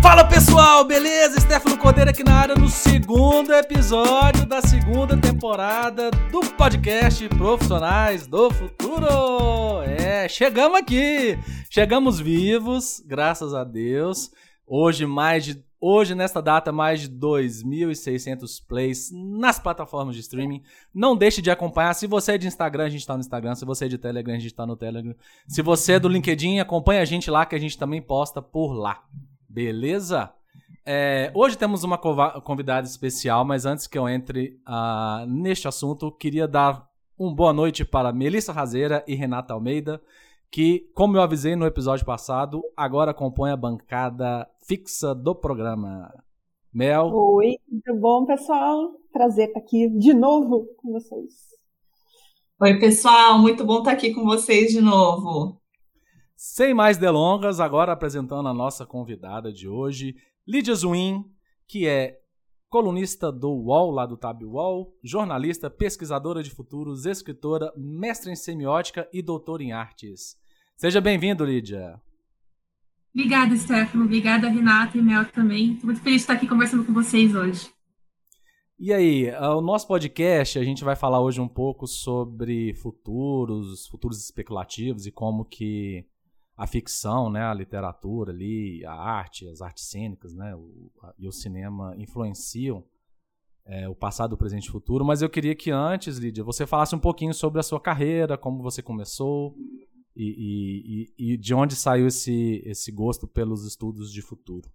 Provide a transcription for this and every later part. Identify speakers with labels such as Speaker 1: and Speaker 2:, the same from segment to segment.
Speaker 1: Fala pessoal, beleza? Stefano Cordeiro aqui na área no segundo episódio da segunda temporada do podcast Profissionais do Futuro. É, chegamos aqui, chegamos vivos, graças a Deus. Hoje mais de Hoje, nesta data, mais de 2.600 plays nas plataformas de streaming. Não deixe de acompanhar. Se você é de Instagram, a gente está no Instagram. Se você é de Telegram, a gente está no Telegram. Se você é do LinkedIn, acompanha a gente lá, que a gente também posta por lá. Beleza? É, hoje temos uma convidada especial, mas antes que eu entre uh, neste assunto, queria dar uma boa noite para Melissa Razeira e Renata Almeida que, como eu avisei no episódio passado, agora compõe a bancada fixa do programa. Mel.
Speaker 2: Oi, muito bom, pessoal. Prazer estar aqui de novo com vocês.
Speaker 3: Oi, pessoal, muito bom estar aqui com vocês de novo.
Speaker 1: Sem mais delongas, agora apresentando a nossa convidada de hoje, Lídia Zuin, que é colunista do UOL, lá do Tab UOL, jornalista, pesquisadora de futuros, escritora, mestre em semiótica e doutora em artes. Seja bem-vindo, Lídia.
Speaker 4: Obrigada, Stefano. Obrigada, Renata e Mel também. Estou muito feliz de estar aqui conversando com vocês hoje.
Speaker 1: E aí, o nosso podcast, a gente vai falar hoje um pouco sobre futuros, futuros especulativos e como que a ficção, né, a literatura ali, a arte, as artes cênicas, né, o, a, e o cinema influenciam é, o passado, o presente e o futuro. Mas eu queria que antes, Lídia, você falasse um pouquinho sobre a sua carreira, como você começou e, e, e de onde saiu esse, esse gosto pelos estudos de futuro.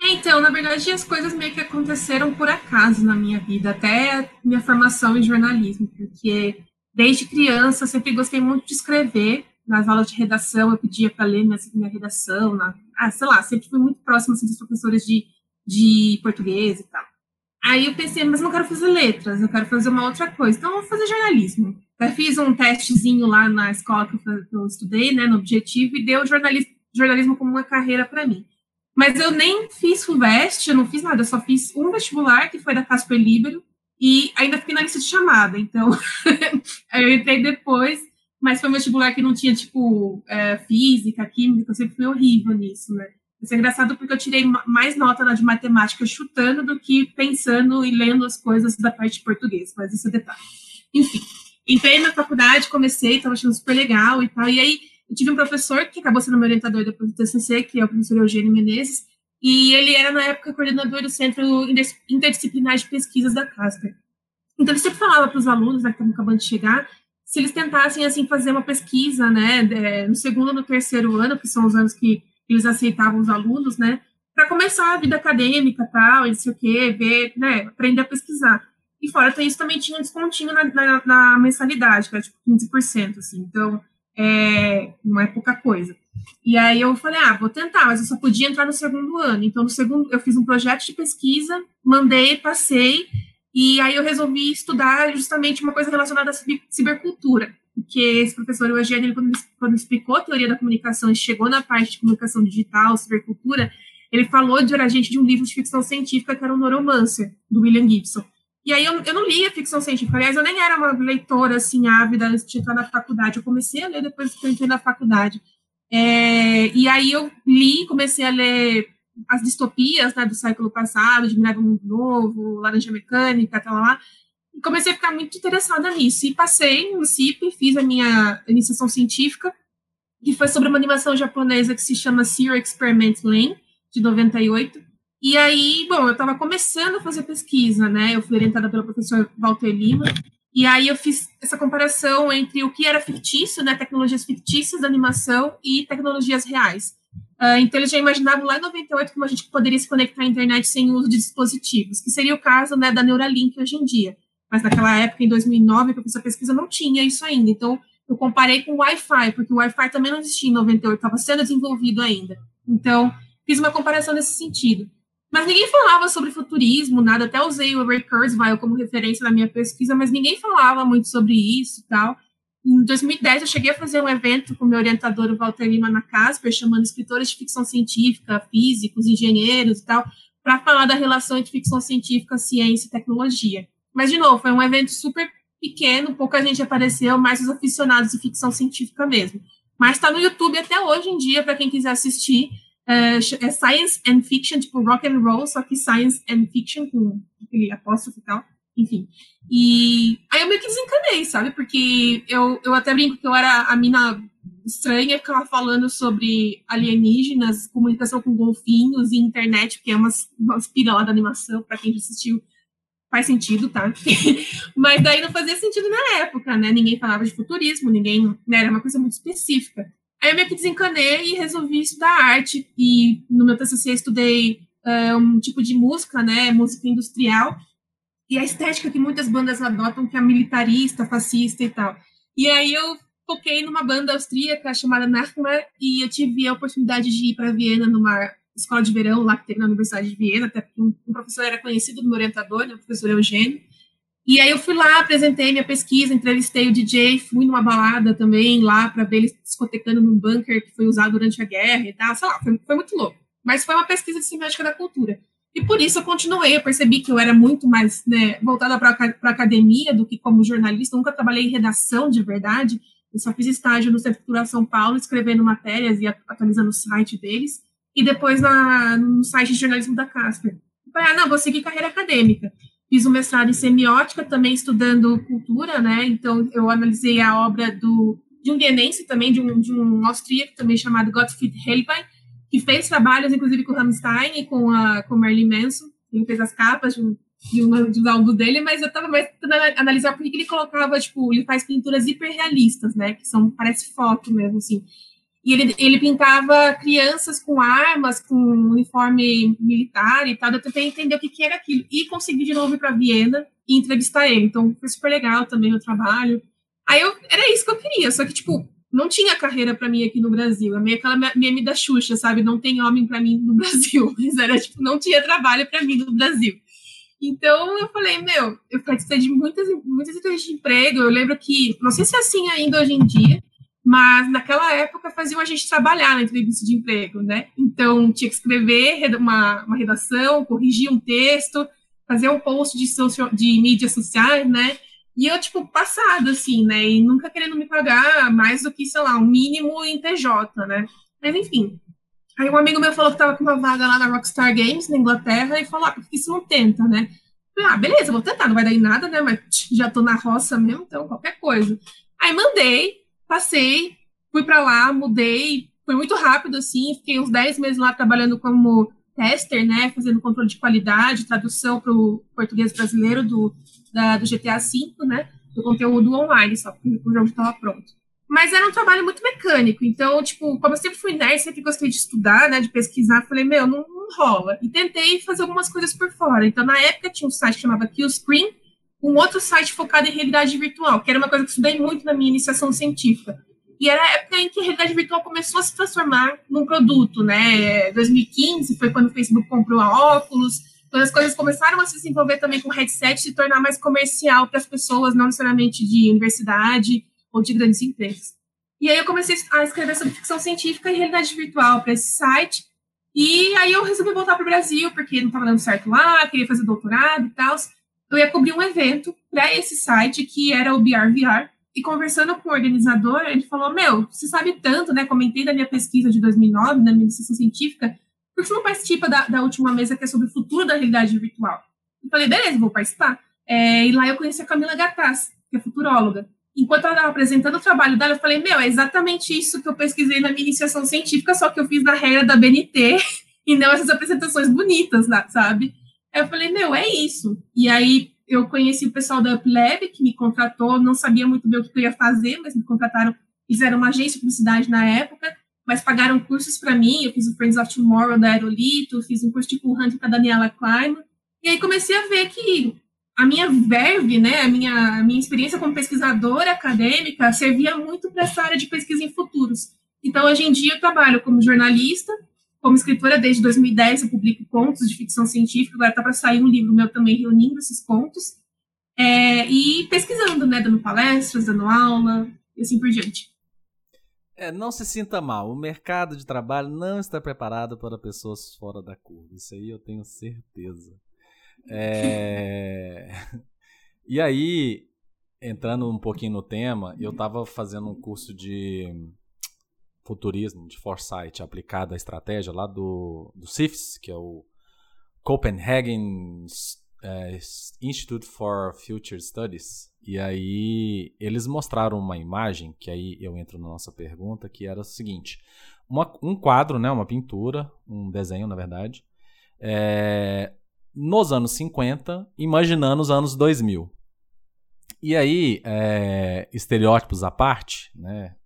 Speaker 4: É, então, na verdade, as coisas meio que aconteceram por acaso na minha vida, até minha formação em jornalismo, porque desde criança sempre gostei muito de escrever nas aulas de redação, eu pedia para ler minha, minha redação, na, ah, sei lá, sempre fui muito próxima assim, dos professores de, de português e tal. Aí eu pensei, mas não quero fazer letras, eu quero fazer uma outra coisa, então eu vou fazer jornalismo. Eu fiz um testezinho lá na escola que eu, que eu estudei, né, no Objetivo, e deu jornalismo, jornalismo como uma carreira para mim. Mas eu nem fiz FUVEST, eu não fiz nada, eu só fiz um vestibular, que foi da Casper Libero, e ainda fiquei na lista de chamada, então eu entrei depois mas foi um vestibular que não tinha, tipo, é, física, química, eu sempre fui horrível nisso, né? Isso é engraçado porque eu tirei mais nota na de matemática chutando do que pensando e lendo as coisas da parte de português, mas isso é detalhe. Enfim, entrei na faculdade, comecei, estava achando super legal e tal, e aí eu tive um professor que acabou sendo meu orientador depois do TCC, que é o professor Eugênio Menezes, e ele era, na época, coordenador do Centro Interdisciplinar de Pesquisas da Casper. Então, ele sempre falava para os alunos né, que estavam acabando de chegar se eles tentassem assim fazer uma pesquisa, né, no segundo no terceiro ano, que são os anos que eles aceitavam os alunos, né, para começar a vida acadêmica, tal, e o quê, ver, né, aprender a pesquisar. E fora isso também tinha um descontinho na, na, na mensalidade, que era tipo 15%, assim, então é, não é pouca coisa. E aí eu falei, ah, vou tentar, mas eu só podia entrar no segundo ano. Então, no segundo, eu fiz um projeto de pesquisa, mandei, passei, e aí eu resolvi estudar justamente uma coisa relacionada à cibercultura, porque esse professor Eugênio, quando, quando explicou a teoria da comunicação e chegou na parte de comunicação digital, cibercultura, ele falou de agente de um livro de ficção científica que era o Neuromancer, do William Gibson. E aí eu, eu não lia ficção científica, aliás, eu nem era uma leitora assim ávida antes de entrar na faculdade, eu comecei a ler depois que eu entrei na faculdade. É, e aí eu li, comecei a ler as distopias né, do século passado, de Mirada Mundo Novo, Laranja Mecânica, tal lá, e comecei a ficar muito interessada nisso. E passei no CIP, fiz a minha iniciação científica, que foi sobre uma animação japonesa que se chama Zero Experiment Lane, de 98. E aí, bom, eu estava começando a fazer pesquisa, né? Eu fui orientada pelo professor Walter Lima, e aí eu fiz essa comparação entre o que era fictício, né, tecnologias fictícias da animação e tecnologias reais. Uh, então, eles já imaginavam lá em 98 como a gente poderia se conectar à internet sem o uso de dispositivos, que seria o caso né, da Neuralink hoje em dia. Mas naquela época, em 2009, para essa pesquisa, não tinha isso ainda. Então, eu comparei com o Wi-Fi, porque o Wi-Fi também não existia em 98, estava sendo desenvolvido ainda. Então, fiz uma comparação nesse sentido. Mas ninguém falava sobre futurismo, nada. Até usei o Ray Kurzweil como referência na minha pesquisa, mas ninguém falava muito sobre isso e tal. Em 2010, eu cheguei a fazer um evento com meu orientador, o Walter Lima, na Casper, chamando escritores de ficção científica, físicos, engenheiros e tal, para falar da relação entre ficção científica, ciência e tecnologia. Mas, de novo, foi um evento super pequeno, pouca gente apareceu, mais os aficionados de ficção científica mesmo. Mas está no YouTube até hoje em dia, para quem quiser assistir. é, é, Science and Fiction, tipo rock and roll, só que Science and Fiction com aquele apóstrofo e tal. Enfim. E aí eu meio que desencanei, sabe? Porque eu, eu até brinco que eu era a mina estranha que ficava falando sobre alienígenas, comunicação com golfinhos e internet, porque é umas, umas pira lá da animação, para quem já assistiu, faz sentido, tá? Mas daí não fazia sentido na época, né? Ninguém falava de futurismo, ninguém, né? Era uma coisa muito específica. Aí eu meio que desencanei e resolvi estudar arte. E no meu TCC estudei uh, um tipo de música, né? Música industrial. E a estética que muitas bandas adotam, que é militarista, fascista e tal. E aí eu foquei numa banda austríaca chamada Nachmar e eu tive a oportunidade de ir para Viena numa escola de verão lá que teve na Universidade de Viena, até porque um, um professor era conhecido do meu orientador, né, o professor Eugênio. E aí eu fui lá, apresentei minha pesquisa, entrevistei o DJ, fui numa balada também lá para ver ele discotecando num bunker que foi usado durante a guerra e tal, sei lá, foi, foi muito louco. Mas foi uma pesquisa de semiótica da cultura. E por isso eu continuei, eu percebi que eu era muito mais né, voltada para a academia do que como jornalista, nunca trabalhei em redação de verdade, eu só fiz estágio no Centro Cultural São Paulo, escrevendo matérias e atualizando o site deles, e depois na, no site de jornalismo da Casper. Falei, ah, não, vou seguir carreira acadêmica. Fiz um mestrado em semiótica, também estudando cultura, né? Então, eu analisei a obra do, de um vienense também, de um, de um austríaco também chamado Gottfried Helbein, que fez trabalhos, inclusive, com Rammstein e com a com Marilyn Manson. Ele fez as capas de um, de, uma, de um álbum dele, mas eu estava mais tentando analisar por que ele colocava, tipo, ele faz pinturas hiperrealistas, né? Que são, parece foto mesmo, assim. E ele, ele pintava crianças com armas, com uniforme militar e tal. Eu tentei entender o que, que era aquilo. E consegui de novo ir para Viena e entrevistar ele. Então foi super legal também o trabalho. Aí eu, era isso que eu queria, só que, tipo, não tinha carreira para mim aqui no Brasil. É meio aquela meme da Xuxa, sabe? Não tem homem para mim no Brasil. Mas era, tipo, não tinha trabalho para mim no Brasil. Então eu falei, meu, eu participei de muitas, muitas entrevistas de emprego. Eu lembro que, não sei se é assim ainda hoje em dia, mas naquela época faziam a gente trabalhar na entrevista de emprego, né? Então tinha que escrever uma, uma redação, corrigir um texto, fazer um post de, social, de mídias sociais, né? E eu, tipo, passada, assim, né? E nunca querendo me pagar mais do que, sei lá, um mínimo em TJ, né? Mas enfim. Aí um amigo meu falou que tava com uma vaga lá na Rockstar Games, na Inglaterra, e falou, ah, por que você não tenta, né? Falei, ah, beleza, vou tentar, não vai dar em nada, né? Mas já tô na roça mesmo, então qualquer coisa. Aí mandei, passei, fui para lá, mudei, foi muito rápido assim, fiquei uns 10 meses lá trabalhando como tester, né, fazendo controle de qualidade, tradução para o português brasileiro do, da, do GTA V, né, do conteúdo online, só porque o jogo estava pronto. Mas era um trabalho muito mecânico, então, tipo, como eu sempre fui nerd, sempre gostei de estudar, né, de pesquisar, falei, meu, não, não rola. E tentei fazer algumas coisas por fora. Então, na época, tinha um site que chamava Killscreen, um outro site focado em realidade virtual, que era uma coisa que eu estudei muito na minha iniciação científica. E era a época em que a realidade virtual começou a se transformar num produto, né? 2015 foi quando o Facebook comprou a Oculus, quando as coisas começaram a se desenvolver também com headset, se tornar mais comercial para as pessoas, não necessariamente de universidade ou de grandes empresas. E aí eu comecei a escrever sobre ficção científica e realidade virtual para esse site. E aí eu resolvi voltar para o Brasil, porque não estava dando certo lá, queria fazer doutorado e tal eu ia cobrir um evento para esse site que era o BRVR. E conversando com o organizador, ele falou: Meu, você sabe tanto, né? Comentei da minha pesquisa de 2009, da minha iniciação científica, por que você não participa da, da última mesa que é sobre o futuro da realidade virtual? Eu falei: Beleza, vou participar. É, e lá eu conheci a Camila Gattas, que é futuróloga. Enquanto ela estava apresentando o trabalho dela, eu falei: Meu, é exatamente isso que eu pesquisei na minha iniciação científica, só que eu fiz na regra da BNT e não essas apresentações bonitas, sabe? eu falei, meu, é isso. E aí eu conheci o pessoal da UpLab, que me contratou, não sabia muito bem o que eu ia fazer, mas me contrataram, fizeram uma agência de publicidade na época, mas pagaram cursos para mim, eu fiz o Friends of Tomorrow da Aerolito, fiz um curso de Cool Hunting com a Daniela Kleiman, e aí comecei a ver que a minha verve, né, a minha, a minha experiência como pesquisadora acadêmica servia muito para essa área de pesquisa em futuros. Então, hoje em dia, eu trabalho como jornalista, como escritora, desde 2010 eu publico contos de ficção científica, agora está para sair um livro meu também reunindo esses contos, é, e pesquisando, né, dando palestras, dando aula, e assim por diante.
Speaker 1: É, não se sinta mal, o mercado de trabalho não está preparado para pessoas fora da curva, isso aí eu tenho certeza. É... e aí, entrando um pouquinho no tema, eu estava fazendo um curso de futurismo, de foresight aplicado à estratégia lá do, do CIFS, que é o Copenhagen é, Institute for Future Studies. E aí eles mostraram uma imagem, que aí eu entro na nossa pergunta, que era o seguinte: uma, um quadro, né, uma pintura, um desenho, na verdade, é, nos anos 50, imaginando os anos 2000. E aí, é, estereótipos à parte, né?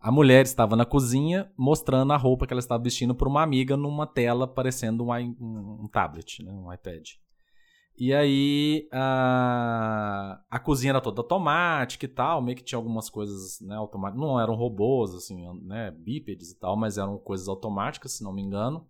Speaker 1: A mulher estava na cozinha mostrando a roupa que ela estava vestindo para uma amiga numa tela parecendo um, um, um tablet, né, um iPad. E aí a, a cozinha era toda automática e tal, meio que tinha algumas coisas né, automáticas. Não eram robôs, assim, né, bípedes e tal, mas eram coisas automáticas, se não me engano.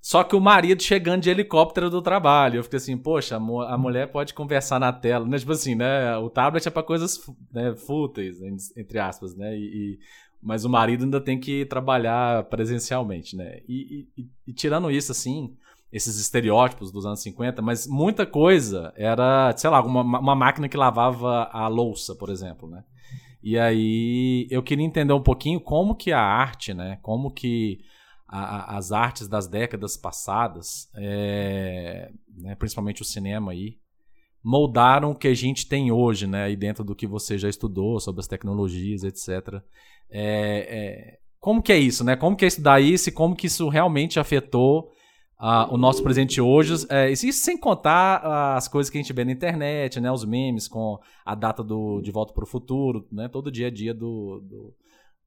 Speaker 1: Só que o marido chegando de helicóptero do trabalho. Eu fiquei assim, poxa, a, a mulher pode conversar na tela, né? Tipo assim, né? O tablet é para coisas né, fúteis, entre aspas, né? E, e, mas o marido ainda tem que trabalhar presencialmente, né? E, e, e, tirando isso, assim, esses estereótipos dos anos 50, mas muita coisa era, sei lá, uma, uma máquina que lavava a louça, por exemplo, né? E aí eu queria entender um pouquinho como que a arte, né? Como que a, as artes das décadas passadas, é, né, principalmente o cinema aí, moldaram o que a gente tem hoje, né, aí dentro do que você já estudou sobre as tecnologias, etc. É, é, como que é isso, né? Como que é estudar isso e como que isso realmente afetou uh, o nosso presente hoje? É, isso sem contar as coisas que a gente vê na internet, né? Os memes com a data do De Volta para o Futuro, né? Todo dia a dia do, do,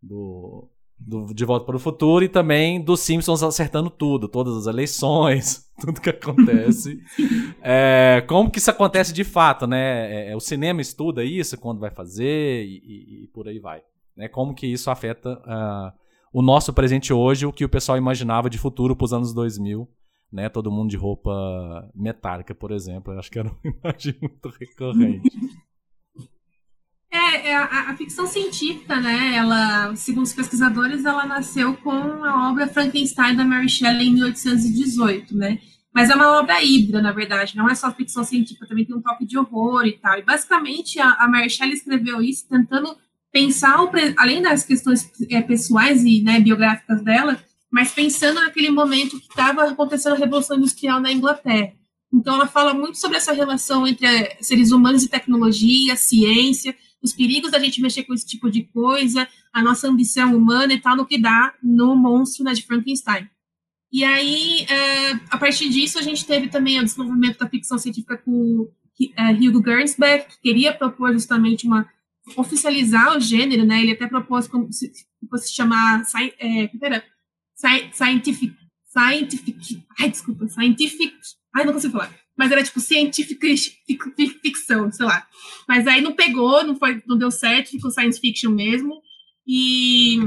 Speaker 1: do do De Volta para o Futuro e também dos Simpsons acertando tudo, todas as eleições, tudo que acontece. é, como que isso acontece de fato, né? É, é, o cinema estuda isso quando vai fazer e, e, e por aí vai. Né? Como que isso afeta uh, o nosso presente hoje, o que o pessoal imaginava de futuro para os anos 2000, né? Todo mundo de roupa metálica, por exemplo. Eu acho que era uma imagem muito recorrente.
Speaker 4: É, é a, a, ficção científica, né? Ela, segundo os pesquisadores, ela nasceu com a obra Frankenstein da Mary Shelley em 1818, né? Mas é uma obra híbrida, na verdade, não é só ficção científica, também tem um toque de horror e tal. E basicamente a, a Mary Shelley escreveu isso tentando pensar, além das questões é, pessoais e né, biográficas dela, mas pensando naquele momento que estava acontecendo a Revolução Industrial na Inglaterra. Então ela fala muito sobre essa relação entre é, seres humanos e tecnologia, ciência, os perigos da gente mexer com esse tipo de coisa, a nossa ambição humana e tal, no que dá no monstro né, de Frankenstein. E aí, é, a partir disso, a gente teve também o desenvolvimento da ficção científica com é, Hugo Gernsback, que queria propor justamente uma oficializar o gênero, né? Ele até propôs como se fosse chamar é, scientific, scientific, ai desculpa, scientific, ai não consigo falar, mas era tipo científica ficção, sei lá. Mas aí não pegou, não foi, não deu certo, ficou science fiction mesmo. E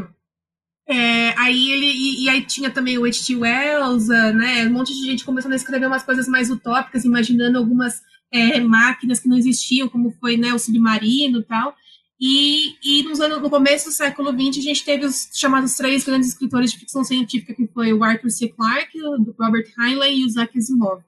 Speaker 4: é, aí ele e, e, aí tinha também o H.T. Wells, uh, né? Um monte de gente começando a escrever umas coisas mais utópicas, imaginando algumas é, máquinas que não existiam, como foi né, o submarino e tal. E, e nos anos, no começo do século XX, a gente teve os chamados três grandes escritores de ficção científica, que foi o Arthur C. Clarke, o Robert Heinlein e o Isaac Asimov.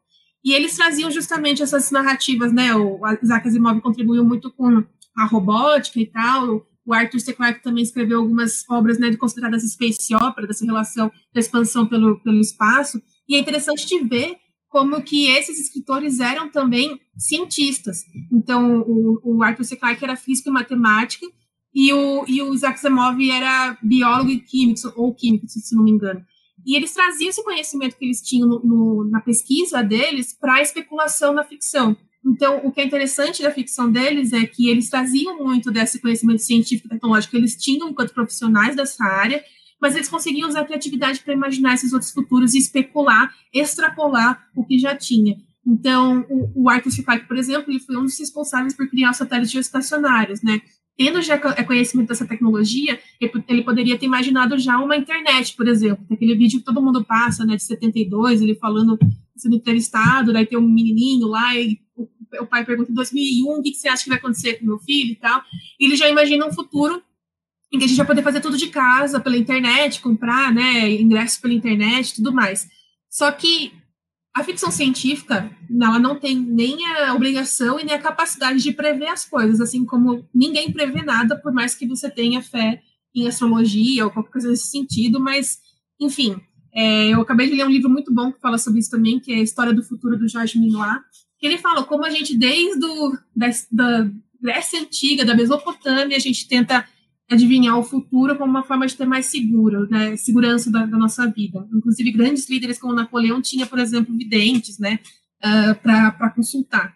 Speaker 4: E eles traziam justamente essas narrativas, né? O Isaac Asimov contribuiu muito com a robótica e tal. O Arthur C. Clarke também escreveu algumas obras, né, consideradas space opera, dessa relação da expansão pelo, pelo espaço. E é interessante de ver como que esses escritores eram também cientistas. Então, o, o Arthur C. Clarke era físico e matemática, e o, e o Isaac Asimov era biólogo e químico, ou químico, se não me engano. E eles traziam esse conhecimento que eles tinham no, no, na pesquisa deles para a especulação na ficção. Então, o que é interessante da ficção deles é que eles traziam muito desse conhecimento científico e tecnológico que eles tinham enquanto profissionais dessa área, mas eles conseguiam usar a criatividade para imaginar esses outros futuros e especular, extrapolar o que já tinha. Então, o, o Arthur C. Clarke, por exemplo, ele foi um dos responsáveis por criar os satélites geoestacionários, né? tendo já é conhecimento dessa tecnologia, ele poderia ter imaginado já uma internet, por exemplo. Aquele vídeo que todo mundo passa, né, de 72, ele falando, sendo entrevistado, daí tem um menininho lá, e o, pai pergunta, em 2001, o que, que você acha que vai acontecer com meu filho e tal. E ele já imagina um futuro em que a gente vai poder fazer tudo de casa, pela internet, comprar, né, ingressos pela internet, tudo mais. Só que a ficção científica, ela não tem nem a obrigação e nem a capacidade de prever as coisas, assim como ninguém prevê nada, por mais que você tenha fé em astrologia ou qualquer coisa nesse sentido, mas, enfim, é, eu acabei de ler um livro muito bom que fala sobre isso também, que é a História do Futuro, do Jorge Minoir, que ele fala como a gente, desde o, da, da Grécia Antiga, da Mesopotâmia, a gente tenta adivinhar o futuro como uma forma de ter mais seguro, né, segurança da, da nossa vida. Inclusive, grandes líderes como Napoleão tinha, por exemplo, videntes, né, uh, para consultar.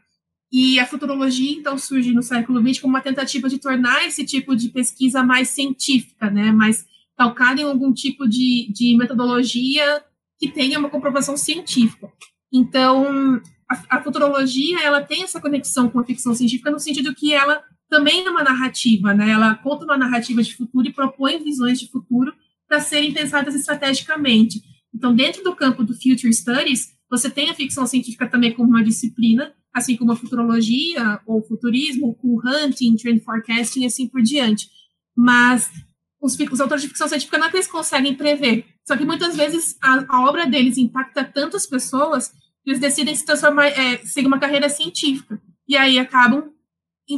Speaker 4: E a futurologia, então, surge no século XX como uma tentativa de tornar esse tipo de pesquisa mais científica, né, mais calcada em algum tipo de, de metodologia que tenha uma comprovação científica. Então, a, a, futurologia, ela tem essa conexão com a ficção científica no sentido que ela também é uma narrativa, né? Ela conta uma narrativa de futuro e propõe visões de futuro para serem pensadas estrategicamente. Então, dentro do campo do Future Studies, você tem a ficção científica também como uma disciplina, assim como a futurologia ou futurismo, o hunting, trend forecasting e assim por diante. Mas os, os, autores de ficção científica não é que eles conseguem prever. Só que muitas vezes a, a obra deles impacta tantas pessoas que eles decidem se transformar, é, seguir uma carreira científica. E aí acabam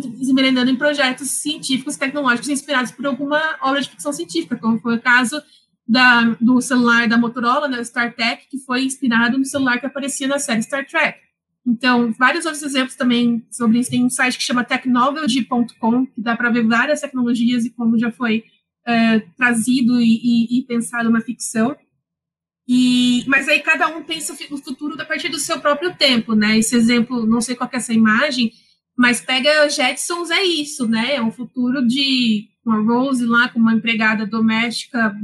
Speaker 4: se em projetos científicos, tecnológicos inspirados por alguma obra de ficção científica, como foi o caso da, do celular da Motorola, né, StarTech, que foi inspirado no celular que aparecia na série Star Trek. Então, vários outros exemplos também sobre isso. Tem um site que chama technology.com, que dá para ver várias tecnologias e como já foi é, trazido e, e, e, pensado na ficção. E, mas aí cada um pensa o futuro a partir do seu próprio tempo, né? Esse exemplo, não sei qual é essa imagem, mas pega Jetsons é isso, né? É um futuro de uma Rose lá com uma empregada doméstica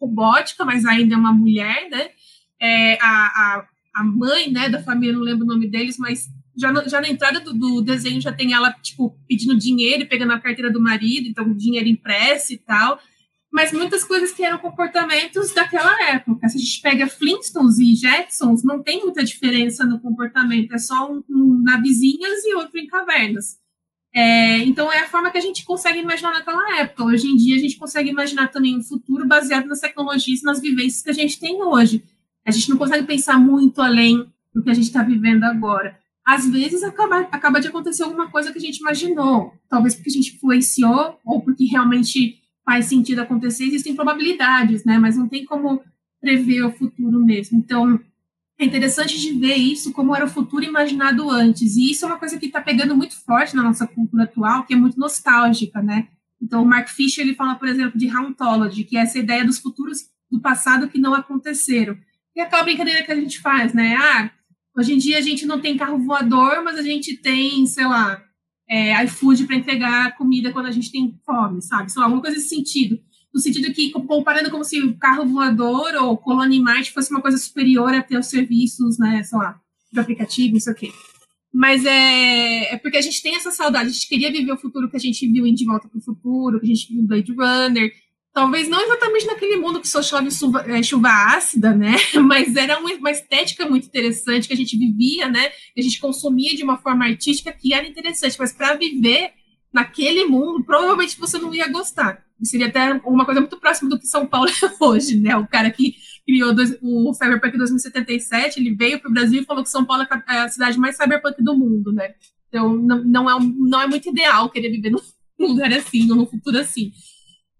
Speaker 4: robótica, mas ainda é uma mulher, né? É, a, a, a mãe, né, da família, não lembro o nome deles, mas já, já na entrada do, do, desenho já tem ela, tipo, pedindo dinheiro e pegando a carteira do marido, então dinheiro impresso e tal. Mas muitas coisas que eram comportamentos daquela época. Se a gente pega Flintstones e Jetsons, não tem muita diferença no comportamento, é só um, um na vizinhas e outro em cavernas. É, então é a forma que a gente consegue imaginar naquela época. Hoje em dia a gente consegue imaginar também um futuro baseado nas tecnologias e nas vivências que a gente tem hoje. A gente não consegue pensar muito além do que a gente está vivendo agora às vezes acaba, acaba de acontecer alguma coisa que a gente imaginou, talvez porque a gente influenciou ou porque realmente faz sentido acontecer, existem probabilidades, né? Mas não tem como prever o futuro mesmo. Então, é interessante de ver isso como era o futuro imaginado antes. E isso é uma coisa que está pegando muito forte na nossa cultura atual, que é muito nostálgica, né? Então, o Mark Fisher ele fala, por exemplo, de hauntology, que é essa ideia dos futuros do passado que não aconteceram. E aquela brincadeira que a gente faz, né? Ah, Hoje em dia a gente não tem carro voador, mas a gente tem, sei lá, é, iFood para entregar comida quando a gente tem fome, sabe? Sei lá, alguma coisa nesse sentido. No sentido que, comparando como se o carro voador ou Colônia Marte fosse uma coisa superior a ter os serviços, né, sei lá, do aplicativo, não sei o quê. Mas é, é porque a gente tem essa saudade, a gente queria viver o futuro que a gente viu em De Volta para o Futuro, que a gente viu em Blade Runner, talvez não exatamente naquele mundo que só chove chuva, é, chuva ácida, né? Mas era uma, estética muito interessante que a gente vivia, né? Que a gente consumia de uma forma artística que era interessante, mas para viver naquele mundo, provavelmente você não ia gostar. Seria até uma coisa muito próxima do que São Paulo é hoje, né? O cara que criou dois, o Cyberpunk 2077, ele veio para o Brasil e falou que São Paulo é a cidade mais cyberpunk do mundo, né? Então, não, não, é, não é muito ideal querer viver num lugar assim, num futuro assim.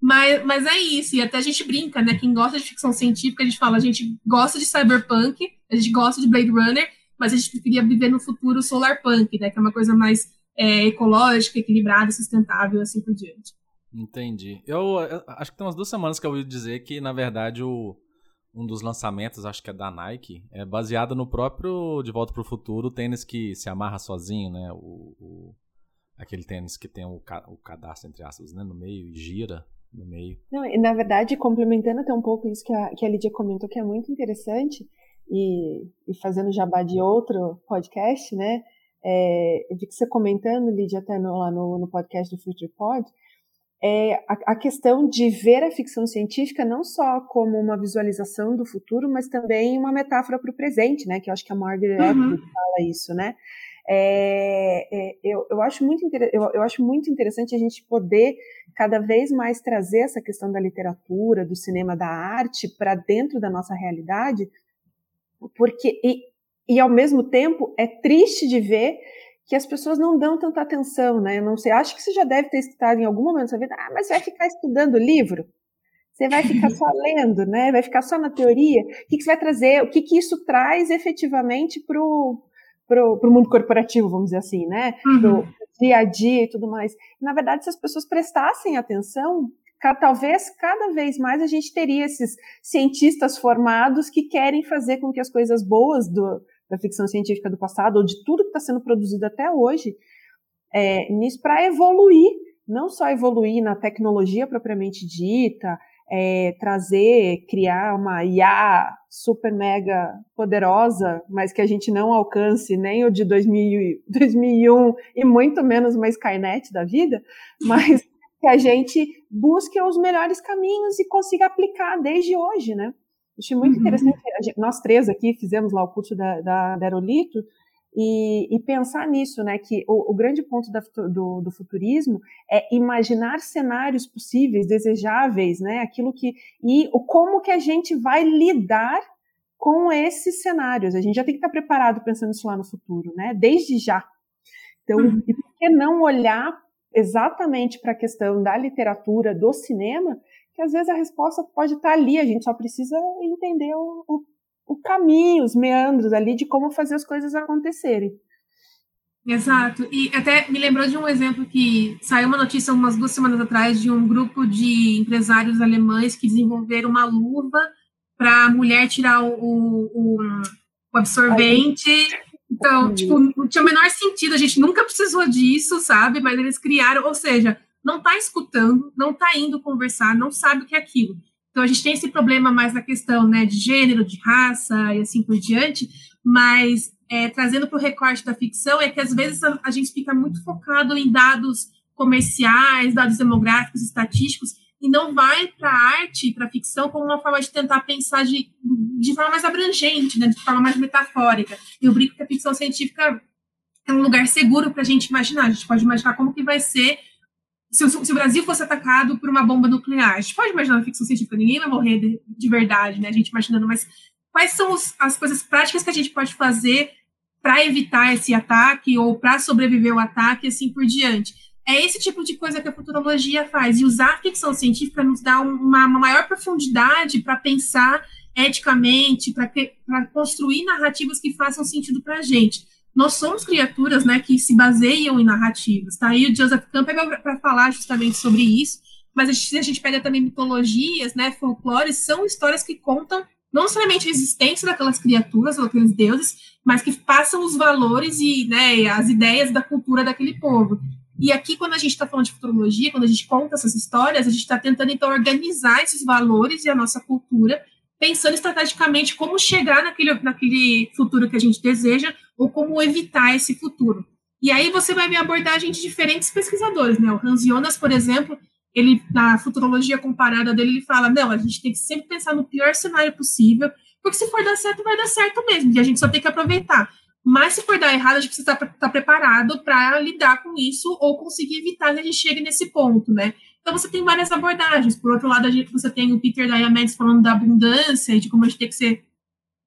Speaker 4: Mas, mas é isso, e até a gente brinca, né? Quem gosta de ficção científica, a gente fala, a gente gosta de cyberpunk, a gente gosta de Blade Runner, mas a gente preferia viver no futuro solarpunk, né? Que é uma coisa mais é, ecológica, equilibrada, sustentável, assim por diante.
Speaker 1: Entendi. Eu, eu, acho que tem umas duas semanas que eu ouvi dizer que, na verdade, o, um dos lançamentos, acho que é da Nike, é baseado no próprio De Volta para o Futuro, o tênis que se amarra sozinho, né? O, o aquele tênis que tem o, o cadastro, entre aspas, né? no meio e gira no meio.
Speaker 2: Não, e na verdade, complementando até um pouco isso que a, que a Lídia comentou, que é muito interessante, e, e fazendo jabá de outro podcast, né? É, eu vi que você comentando, Lídia, até no, lá no, no podcast do Future Pod, é a, a, questão de ver a ficção científica não só como uma visualização do futuro, mas também uma metáfora para o presente, né? Que eu acho que a Margaret uhum. Atwood fala isso, né? É, é, eu, eu, acho muito, eu, eu acho muito interessante a gente poder cada vez mais trazer essa questão da literatura, do cinema, da arte para dentro da nossa realidade, porque e, e ao mesmo tempo é triste de ver que as pessoas não dão tanta atenção, né? Não sei, acho que você já deve ter estudado em algum momento da sua vida, ah, mas vai ficar estudando livro? Você vai ficar só lendo, né? Vai ficar só na teoria? O que, que você vai trazer? O que, que isso traz efetivamente para o mundo corporativo, vamos dizer assim, né? Uhum. Pro dia a dia e tudo mais. Na verdade, se as pessoas prestassem atenção, talvez cada vez mais a gente teria esses cientistas formados que querem fazer com que as coisas boas do, da ficção científica do passado, ou de tudo que está sendo produzido até hoje, é, nisso para evoluir, não só evoluir na tecnologia propriamente dita, é, trazer, criar uma IA super mega poderosa, mas que a gente não alcance nem o de 2000, 2001 e muito menos uma Skynet da vida, mas que a gente busque os melhores caminhos e consiga aplicar desde hoje, né? Achei muito uhum. interessante. Nós três aqui fizemos lá o curso da, da, da Aerolito e, e, pensar nisso, né? Que o, o grande ponto da, do, do, futurismo é imaginar cenários possíveis, desejáveis, né? Aquilo que e o como que a gente vai lidar com esses cenários. A gente já tem que estar preparado pensando isso lá no futuro, né? Desde já. Então, uhum. e por que não olhar exatamente para a questão da literatura, do cinema, que às vezes a resposta pode estar ali, a gente só precisa entender o, o, o caminho, os meandros ali de como fazer as coisas acontecerem.
Speaker 4: Exato. E até me lembrou de um exemplo que saiu uma notícia umas duas semanas atrás de um grupo de empresários alemães que desenvolveram uma luva para a mulher tirar o, o, o absorvente. Então, tipo, não tinha o menor sentido, a gente nunca precisou disso, sabe? Mas eles criaram, ou seja, não está escutando, não está indo conversar, não sabe o que é aquilo. Então a gente tem esse problema mais na questão né, de gênero, de raça e assim por diante, mas é, trazendo para o recorte da ficção é que às vezes a, a gente fica muito focado em dados comerciais, dados demográficos, estatísticos, e não vai para a arte, para a ficção, como uma forma de tentar pensar de, de forma mais abrangente, né, de forma mais metafórica. Eu brinco que a ficção científica é um lugar seguro para a gente imaginar. A gente pode imaginar como que vai ser se se o, Brasil fosse atacado por uma bomba nuclear. A gente pode imaginar na ficção científica, ninguém vai morrer de, de verdade, né? A gente imaginando, mas quais são os, as coisas práticas que a gente pode fazer para evitar esse ataque ou para sobreviver ao ataque e assim por diante? É esse tipo de coisa que a futurologia faz. E usar a ficção científica nos dá uma, uma maior profundidade para pensar eticamente, para construir narrativas que façam sentido para a gente nós somos criaturas né, que se baseiam em narrativas. Tá? E o Joseph Campbell para falar justamente sobre isso, mas a gente, a gente pega também mitologias, né, folclores, são histórias que contam não somente a existência daquelas criaturas, daqueles deuses, mas que passam os valores e né, as ideias da cultura daquele povo. E aqui, quando a gente está falando de futurologia, quando a gente conta essas histórias, a gente está tentando, então, organizar esses valores e a nossa cultura pensando estrategicamente como chegar naquele, naquele futuro que a gente deseja ou como evitar esse futuro. E aí você vai ver a abordagem de diferentes pesquisadores, né? O Hans Jonas, por exemplo, ele na futurologia comparada dele, ele fala: "Não, a gente tem que sempre pensar no pior cenário possível, porque se for dar certo, vai dar certo mesmo, e a gente só tem que aproveitar. Mas se for dar errado, a gente precisa estar, estar preparado para lidar com isso ou conseguir evitar que a gente chegue nesse ponto, né? Então você tem várias abordagens. Por outro lado, a gente, você tem o Peter Diamandis falando da abundância e de como a gente tem que ser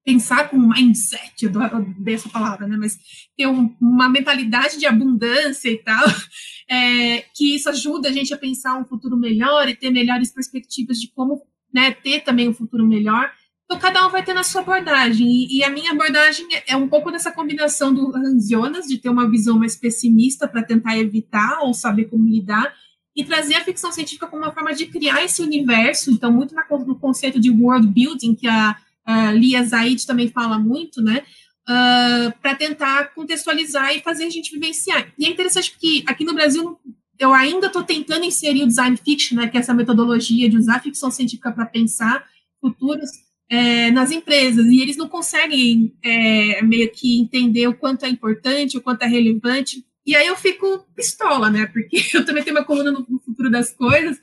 Speaker 4: pensar com um mindset, eu odeio essa palavra, né? Mas ter um, uma mentalidade de abundância e tal, é, que isso ajuda a gente a pensar um futuro melhor e ter melhores perspectivas de como né, ter também um futuro melhor. Então, cada um vai ter na sua abordagem. E, e a minha abordagem é, é um pouco dessa combinação do Hans Jonas, de ter uma visão mais pessimista para tentar evitar ou saber como lidar, e trazer a ficção científica como uma forma de criar esse universo, então muito no conceito de world building, que a, a Lia Zaid também fala muito, né, uh, para tentar contextualizar e fazer a gente vivenciar. E é interessante que aqui no Brasil eu ainda estou tentando inserir o design fiction, né, que é essa metodologia de usar a ficção científica para pensar futuros é, nas empresas, e eles não conseguem é, meio que entender o quanto é importante, o quanto é relevante, e aí eu fico pistola, né? Porque eu também tenho uma coluna no futuro das coisas.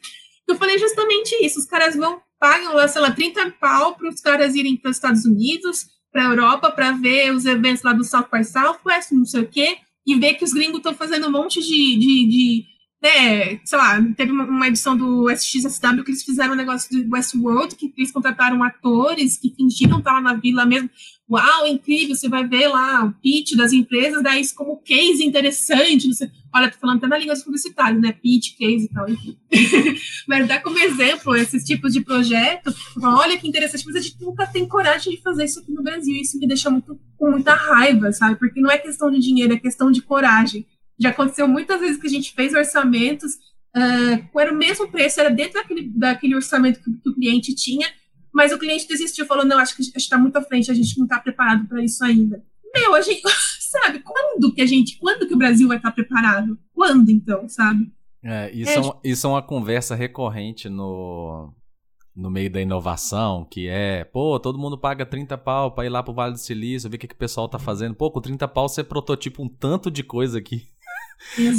Speaker 4: Eu falei justamente isso. Os caras vão, pagam lá, sei lá, 30 pau para os caras irem para os Estados Unidos, para a Europa, para ver os eventos lá do South by Southwest, não sei o quê, e ver que os gringos estão fazendo um monte de, de, de né, sei lá, teve uma edição do SXSW que eles fizeram um negócio de Westworld, que eles contrataram atores que fingiram estar lá na vila mesmo. Uau, incrível, você vai ver lá o pitch das empresas, daí isso como case interessante. Você, olha, tô falando até na língua publicitária, né? Pitch, case e tal, enfim. Mas dá como exemplo esses tipos de projeto. Olha que interessante, mas a gente nunca tem coragem de fazer isso aqui no Brasil. Isso me deixa muito, com muita raiva, sabe? Porque não é questão de dinheiro, é questão de coragem. Já aconteceu muitas vezes que a gente fez orçamentos uh, era o mesmo preço, era dentro daquele, daquele orçamento que, que, o cliente tinha, mas o cliente desistiu, falou, não, acho que está muito à frente, a gente não está preparado para isso ainda. Meu, a gente, sabe, quando que a gente, quando que o Brasil vai estar preparado? Quando, então, sabe?
Speaker 1: É, isso, é, é, isso é uma conversa recorrente no, no meio da inovação, que é, pô, todo mundo paga 30 pau para ir lá pro Vale do Silício, ver o que, que o pessoal tá fazendo. Pô, com 30 pau você prototipa um tanto de coisa aqui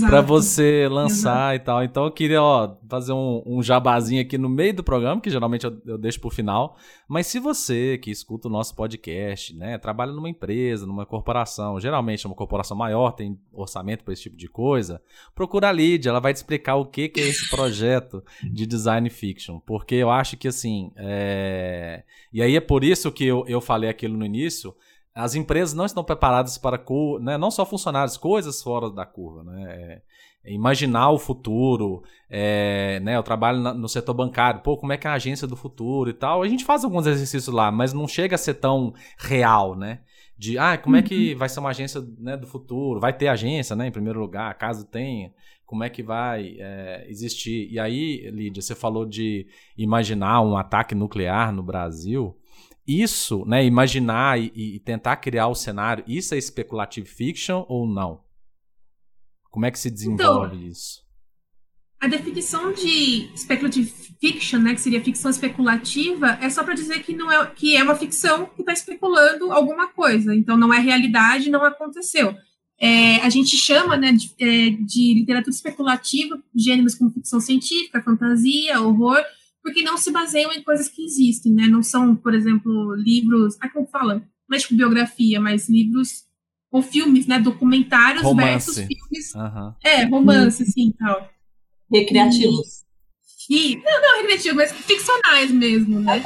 Speaker 1: para você lançar Exato. e tal. Então eu queria ó, fazer um, um jabazinho aqui no meio do programa, que geralmente eu, eu deixo pro final. Mas se você que escuta o nosso podcast, né, trabalha numa empresa, numa corporação, geralmente é uma corporação maior, tem orçamento para esse tipo de coisa, procura a Lídia, ela vai te explicar o que, que é esse projeto de design fiction. Porque eu acho que assim. É... E aí é por isso que eu, eu falei aquilo no início as empresas não estão preparadas para né, não só funcionários, coisas fora da curva. Né? É, é imaginar o futuro, é, né, eu trabalho na, no setor bancário, pô, como é que é a agência do futuro e tal. A gente faz alguns exercícios lá, mas não chega a ser tão real, né? De, ah, como é que uhum. vai ser uma agência né, do futuro? Vai ter agência, né, em primeiro lugar, caso tenha como é que vai é, existir. E aí, Lídia, você falou de imaginar um ataque nuclear no Brasil isso, né, imaginar e, e, tentar criar o cenário, isso é speculative fiction ou não? Como é que se desenvolve então, isso?
Speaker 4: A definição de speculative fiction, né, que seria ficção especulativa, é só para dizer que não é que é uma ficção que está especulando alguma coisa. Então não é realidade, não aconteceu. É, a gente chama né, de, é, de literatura especulativa gêneros como ficção científica, fantasia, horror, porque não se baseiam em coisas que existem, né? Não são, por exemplo, livros, ah, como fala? Não é tipo biografia, mas livros ou filmes, né? Documentários romance. versus filmes. Uhum. É, romance, uhum. assim, tal.
Speaker 3: Recreativos.
Speaker 4: E, e, não, não recreativos, mas ficcionais mesmo, né?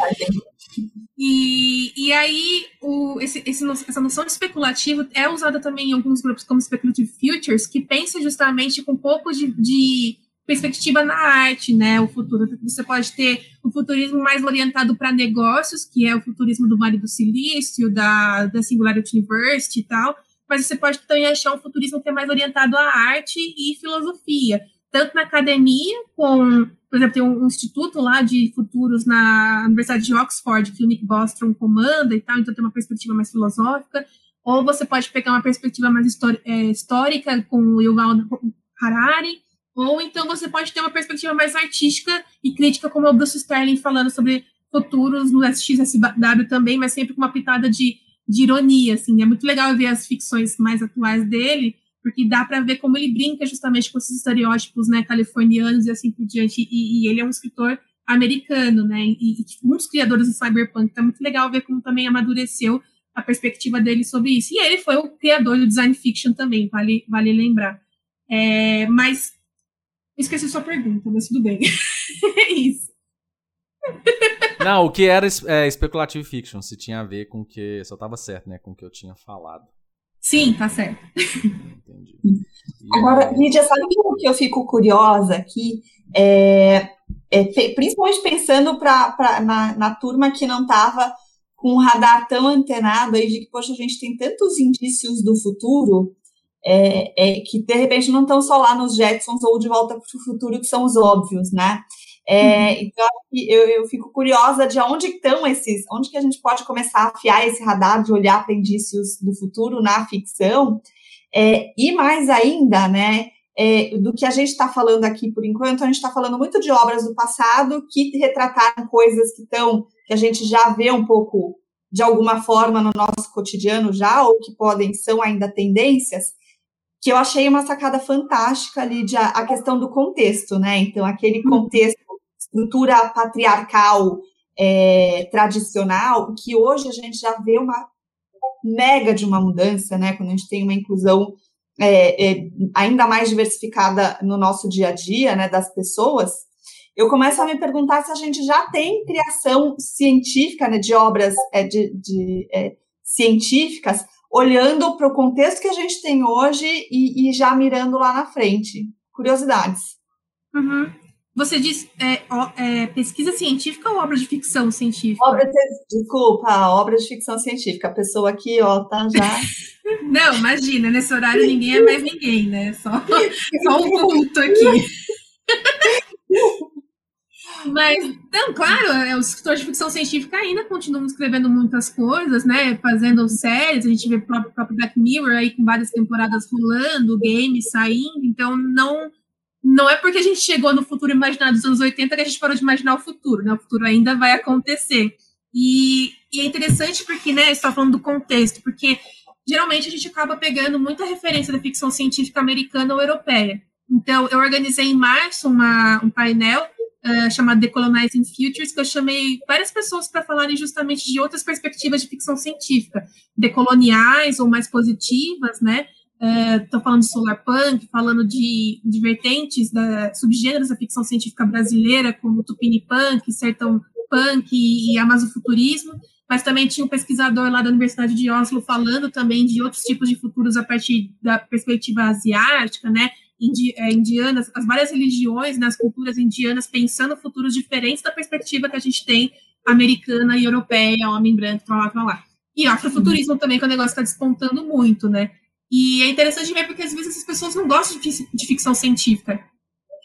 Speaker 4: E, e aí, o, esse, esse, essa noção de especulativo é usada também em alguns grupos como Speculative Futures, que pensa justamente com um pouco de, de perspectiva na arte, né? O futuro. Você pode ter o futurismo mais orientado para negócios, que é o futurismo do Vale do Silício, da, da Singularity University e tal, mas você pode também achar um futurismo que é mais orientado à arte e filosofia, tanto na academia, com, por exemplo, tem um, um instituto lá de futuros na Universidade de Oxford, que o Nick Bostrom comanda e tal, então tem uma perspectiva mais filosófica, ou você pode pegar uma perspectiva mais é, histórica com o Yuval Harari, ou então você pode ter uma perspectiva mais artística e crítica, como o Bruce Sterling falando sobre futuros no SXSW também, mas sempre com uma pitada de, de ironia, assim. É muito legal ver as ficções mais atuais dele, porque dá para ver como ele brinca justamente com esses estereótipos, né, californianos e assim por diante. E, e ele é um escritor americano, né, e, e tipo, um dos criadores do cyberpunk. Então é muito legal ver como também amadureceu a perspectiva dele sobre isso. E ele foi o criador do design fiction também, vale, vale lembrar. É, mas Esqueci sua pergunta, mas tudo bem. é isso.
Speaker 1: Não, o que era é, speculative fiction, se tinha a ver com o que. Só tava certo, né? Com o que eu tinha falado.
Speaker 4: Sim, tá certo. Entendi.
Speaker 3: E Agora, Lídia, sabe o que eu fico curiosa aqui? É, é, principalmente pensando pra, pra, na, na turma que não estava com um radar tão antenado aí de que, poxa, a gente tem tantos indícios do futuro é, é, que de repente não estão só lá nos Jetsons ou de volta para o futuro, que são os óbvios, né? É, uhum. Então eu, eu, fico curiosa de onde estão esses, onde que a gente pode começar a afiar esse radar de olhar para indícios do futuro na ficção, é, e mais ainda, né? É, do que a gente está falando aqui por enquanto, a gente está falando muito de obras do passado que retrataram coisas que estão, que a gente já vê um pouco de alguma forma no nosso cotidiano já, ou que podem, são ainda tendências, que eu achei uma sacada fantástica ali de a, a questão do contexto, né? Então, aquele uhum. contexto, estrutura patriarcal é, tradicional, que hoje a gente já vê uma mega de uma mudança, né? Quando a gente tem uma inclusão é, é, ainda mais diversificada no nosso dia a dia, né, das pessoas, eu começo a me perguntar se a gente já tem criação científica, né, de obras é, de, de é, científicas, olhando para o contexto que a gente tem hoje e, e, já mirando lá na frente. Curiosidades.
Speaker 4: Uhum. Você diz é, é, pesquisa científica ou obra de ficção científica?
Speaker 3: Obra de, desculpa, obra de ficção científica. A pessoa aqui, ó, tá já.
Speaker 4: Não, imagina, nesse horário ninguém é mais ninguém, né? Só, só um ponto aqui. Mas, então, claro, é, os escritores de ficção científica ainda continuam escrevendo muitas coisas, né? Fazendo séries, a gente vê o próprio, próprio Black Mirror aí com várias temporadas rolando, games saindo, então não não é porque a gente chegou no futuro imaginado dos anos 80 que a gente parou de imaginar o futuro, né? O futuro ainda vai acontecer. E, e é interessante porque, né, está falando do contexto, porque geralmente a gente acaba pegando muita referência da ficção científica americana ou europeia. Então, eu organizei em março uma, um painel uh, chamado Decolonizing Futures, que eu chamei várias pessoas para falarem justamente de outras perspectivas de ficção científica, decoloniais ou mais positivas, né? Estou uh, falando de solar punk, falando de, de vertentes, da, subgêneros da ficção científica brasileira, como tupini punk, sertão punk e, e amazofuturismo, mas também tinha um pesquisador lá da Universidade de Oslo falando também de outros tipos de futuros a partir da perspectiva asiática, né, indi, é, indianas, as várias religiões, né, as culturas indianas pensando futuros diferentes da perspectiva que a gente tem americana e europeia, homem branco, pra lá, pra lá. E afrofuturismo também, que é um negócio que está despontando muito, né, e é interessante ver porque às vezes essas pessoas não gostam de, de ficção científica.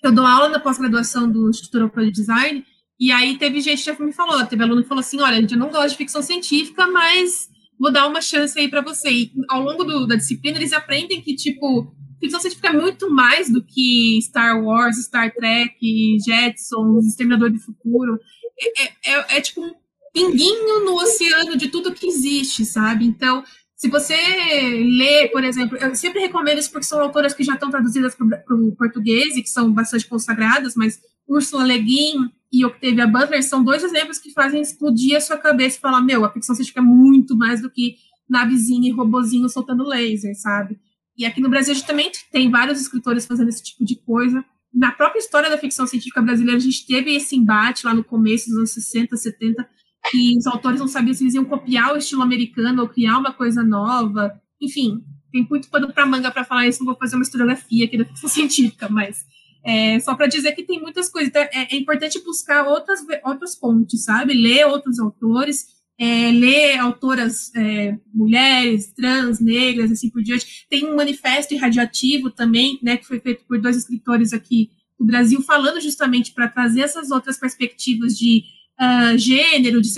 Speaker 4: Eu dou aula na pós-graduação do Instituto Europeu de Design, e aí teve gente que me falou, teve aluno que falou assim, olha, eu não gosto de ficção científica, mas vou dar uma chance aí para você. E ao longo do, da disciplina, eles aprendem que, tipo, ficção científica é muito mais do que Star Wars, Star Trek, Jetsons, Exterminador do Futuro. É, é, é, é tipo um pinguinho no oceano de tudo que existe, sabe? Então, se você lê, por exemplo, eu sempre recomendo isso porque são autoras que já estão traduzidas para o português e que são bastante consagradas, mas Ursula Le Guin e Octavia Butler são dois exemplos que fazem explodir a sua cabeça e falar, meu, a ficção científica é muito mais do que navezinha e robozinho soltando laser, sabe? E aqui no Brasil a gente também tem vários escritores fazendo esse tipo de coisa. Na própria história da ficção científica brasileira, a gente teve esse embate lá no começo dos anos 60, 70, que os autores não sabiam se eles iam copiar o estilo americano ou criar uma coisa nova. Enfim, tem muito pano para manga para falar isso, não vou fazer uma historiografia aqui da ficção científica, mas é, só para dizer que tem muitas coisas. Então, é, é, importante buscar outras, outras fontes, sabe? Ler outros autores, é, ler autoras é, mulheres, trans, negras, assim por diante. Tem um manifesto irradiativo também, né, que foi feito por dois escritores aqui do Brasil, falando justamente para trazer essas outras perspectivas de uh, gênero, de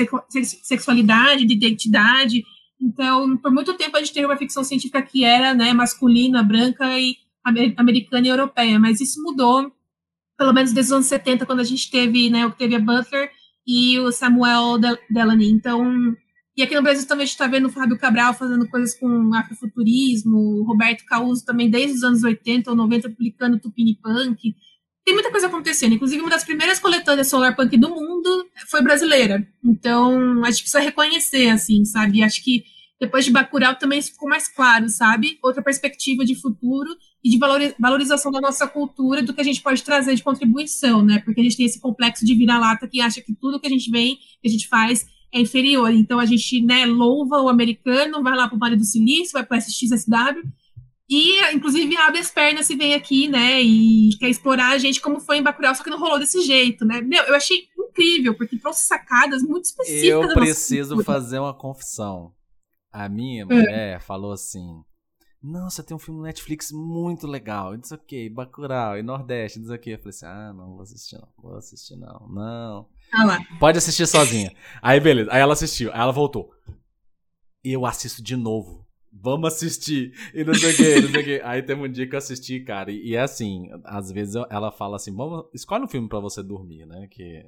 Speaker 4: sexualidade, de identidade. Então, por muito tempo a gente teve uma ficção científica que era né, masculina, branca e americana e europeia, mas isso mudou, pelo menos desde os anos 70, quando a gente teve né, Octavia Butler e o Samuel Delany. Então, e aqui no Brasil também a gente está vendo o Fábio Cabral fazendo coisas com afrofuturismo, o Roberto Causo também desde os anos 80 ou 90 publicando Tupini Punk tem muita coisa acontecendo. Inclusive, uma das primeiras coletâneas solar punk do mundo foi brasileira. Então, a gente precisa reconhecer, assim, sabe? Acho que depois de Bacurau também ficou mais claro, sabe? Outra perspectiva de futuro e de valorização da nossa cultura, do que a gente pode trazer de contribuição, né? Porque a gente tem esse complexo de vira-lata que acha que tudo que a gente vem, que a gente faz, é inferior. Então, a gente, né, louva o americano, vai lá para o Vale do Silício, vai para o SXSW, e, inclusive, abre as pernas se vem aqui, né? E quer explorar a gente como foi em Bacurau, só que não rolou desse jeito, né? Meu, eu achei incrível, porque trouxe sacadas muito específicas.
Speaker 1: Eu preciso fazer uma confissão. A minha é. mulher é. falou assim: Nossa, tem um filme no Netflix muito legal. E não sei o que, Bacurau, e Nordeste, não sei o que. Eu falei assim: Ah, não vou assistir, não. Vou assistir, não. Não.
Speaker 4: Ah lá.
Speaker 1: Pode assistir sozinha. Aí, beleza. Aí ela assistiu. Aí ela voltou. Eu assisto de novo vamos assistir. E não sei o que, não sei o que. Aí tem um dia que eu assisti, cara. E, e é assim, às vezes ela fala assim: vamos, escolhe um filme pra você dormir, né? Que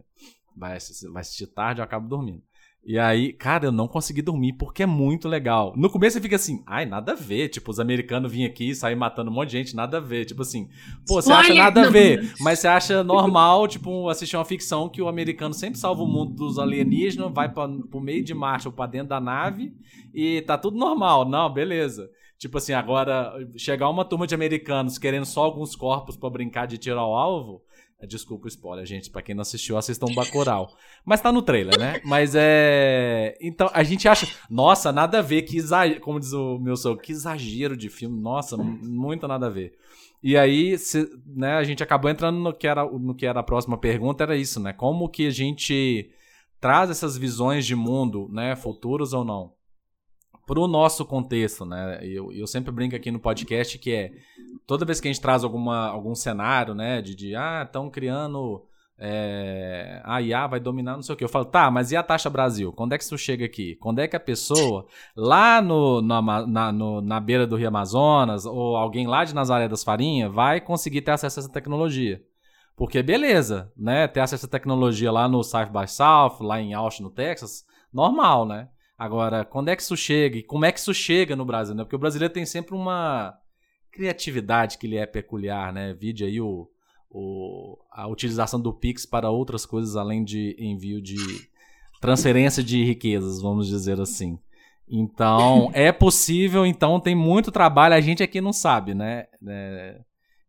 Speaker 1: vai assistir, vai assistir tarde eu acabo dormindo. E aí, cara, eu não consegui dormir porque é muito legal. No começo você fica assim, ai, nada a ver. Tipo, os americanos vinham aqui e saem matando um monte de gente, nada a ver. Tipo assim, pô, você acha nada a ver, mas você acha normal, tipo, assistir uma ficção que o americano sempre salva o mundo dos alienígenas, vai pra, pro meio de marcha ou pra dentro da nave e tá tudo normal. Não, beleza. Tipo assim, agora, chegar uma turma de americanos querendo só alguns corpos para brincar de tiro ao alvo, desculpa o spoiler, gente. Pra quem não assistiu, assistam Bacurau. Mas tá no trailer, né? Mas é. Então, a gente acha. Nossa, nada a ver. Que exagero. Como diz o meu sogro, que exagero de filme. Nossa, muito nada a ver. E aí, se, né, a gente acabou entrando no que, era, no que era a próxima pergunta, era isso, né? Como que a gente traz essas visões de mundo, né, futuros ou não, para o nosso contexto, né? Eu, eu sempre brinco aqui no podcast que é toda vez que a gente traz alguma, algum cenário, né, de, de ah, estão criando é, a IA vai dominar não sei o que. Eu falo, tá, mas e a taxa Brasil? Quando é que isso chega aqui? Quando é que a pessoa lá no, na, na, no, na beira do Rio Amazonas ou alguém lá de Nazaré das Farinhas vai conseguir ter acesso a essa tecnologia? Porque beleza, né? Ter acesso a tecnologia lá no South by South, lá em Austin, no Texas, normal, né? Agora, quando é que isso chega? E como é que isso chega no Brasil? Né? Porque o brasileiro tem sempre uma criatividade que lhe é peculiar, né? Vide aí o, o, a utilização do Pix para outras coisas além de envio de transferência de riquezas, vamos dizer assim. Então, é possível, então tem muito trabalho, a gente aqui não sabe, né? É,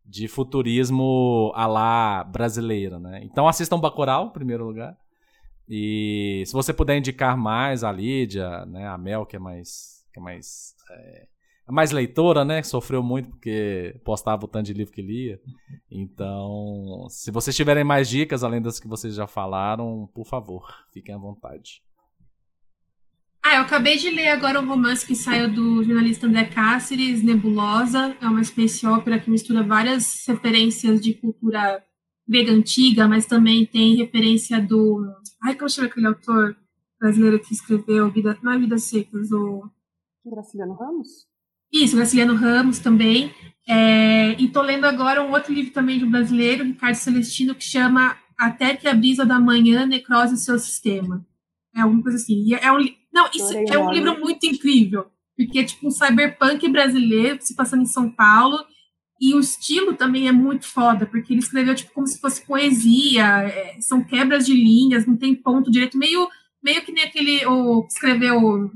Speaker 1: de futurismo a lá brasileira, né? Então assistam Bacurau, em primeiro lugar. E se você puder indicar mais a Lídia, né, a Mel, que é mais, que é mais, é, é mais leitora, né, sofreu muito porque postava o tanto de livro que lia. Então, se vocês tiverem mais dicas além das que vocês já falaram, por favor, fiquem à vontade.
Speaker 4: Ah, eu acabei de ler agora um romance que saiu do jornalista André Cáceres, Nebulosa. É uma space opera que mistura várias referências de cultura grega antiga, mas também tem referência do. Ai, como chama aquele autor brasileiro que escreveu Vida, não é Vidas Secas, o.
Speaker 2: Graciliano Ramos?
Speaker 4: Isso, Graciliano Ramos também. É, e tô lendo agora um outro livro também de um brasileiro, Ricardo Celestino, que chama Até que a brisa da manhã necrose o seu sistema. É alguma coisa assim. E é um, não, isso é um livro muito incrível, porque é tipo um cyberpunk brasileiro se passando em São Paulo e o estilo também é muito foda, porque ele escreveu tipo como se fosse poesia, é, são quebras de linhas, não tem ponto direito, meio, meio que nem aquele o que escreveu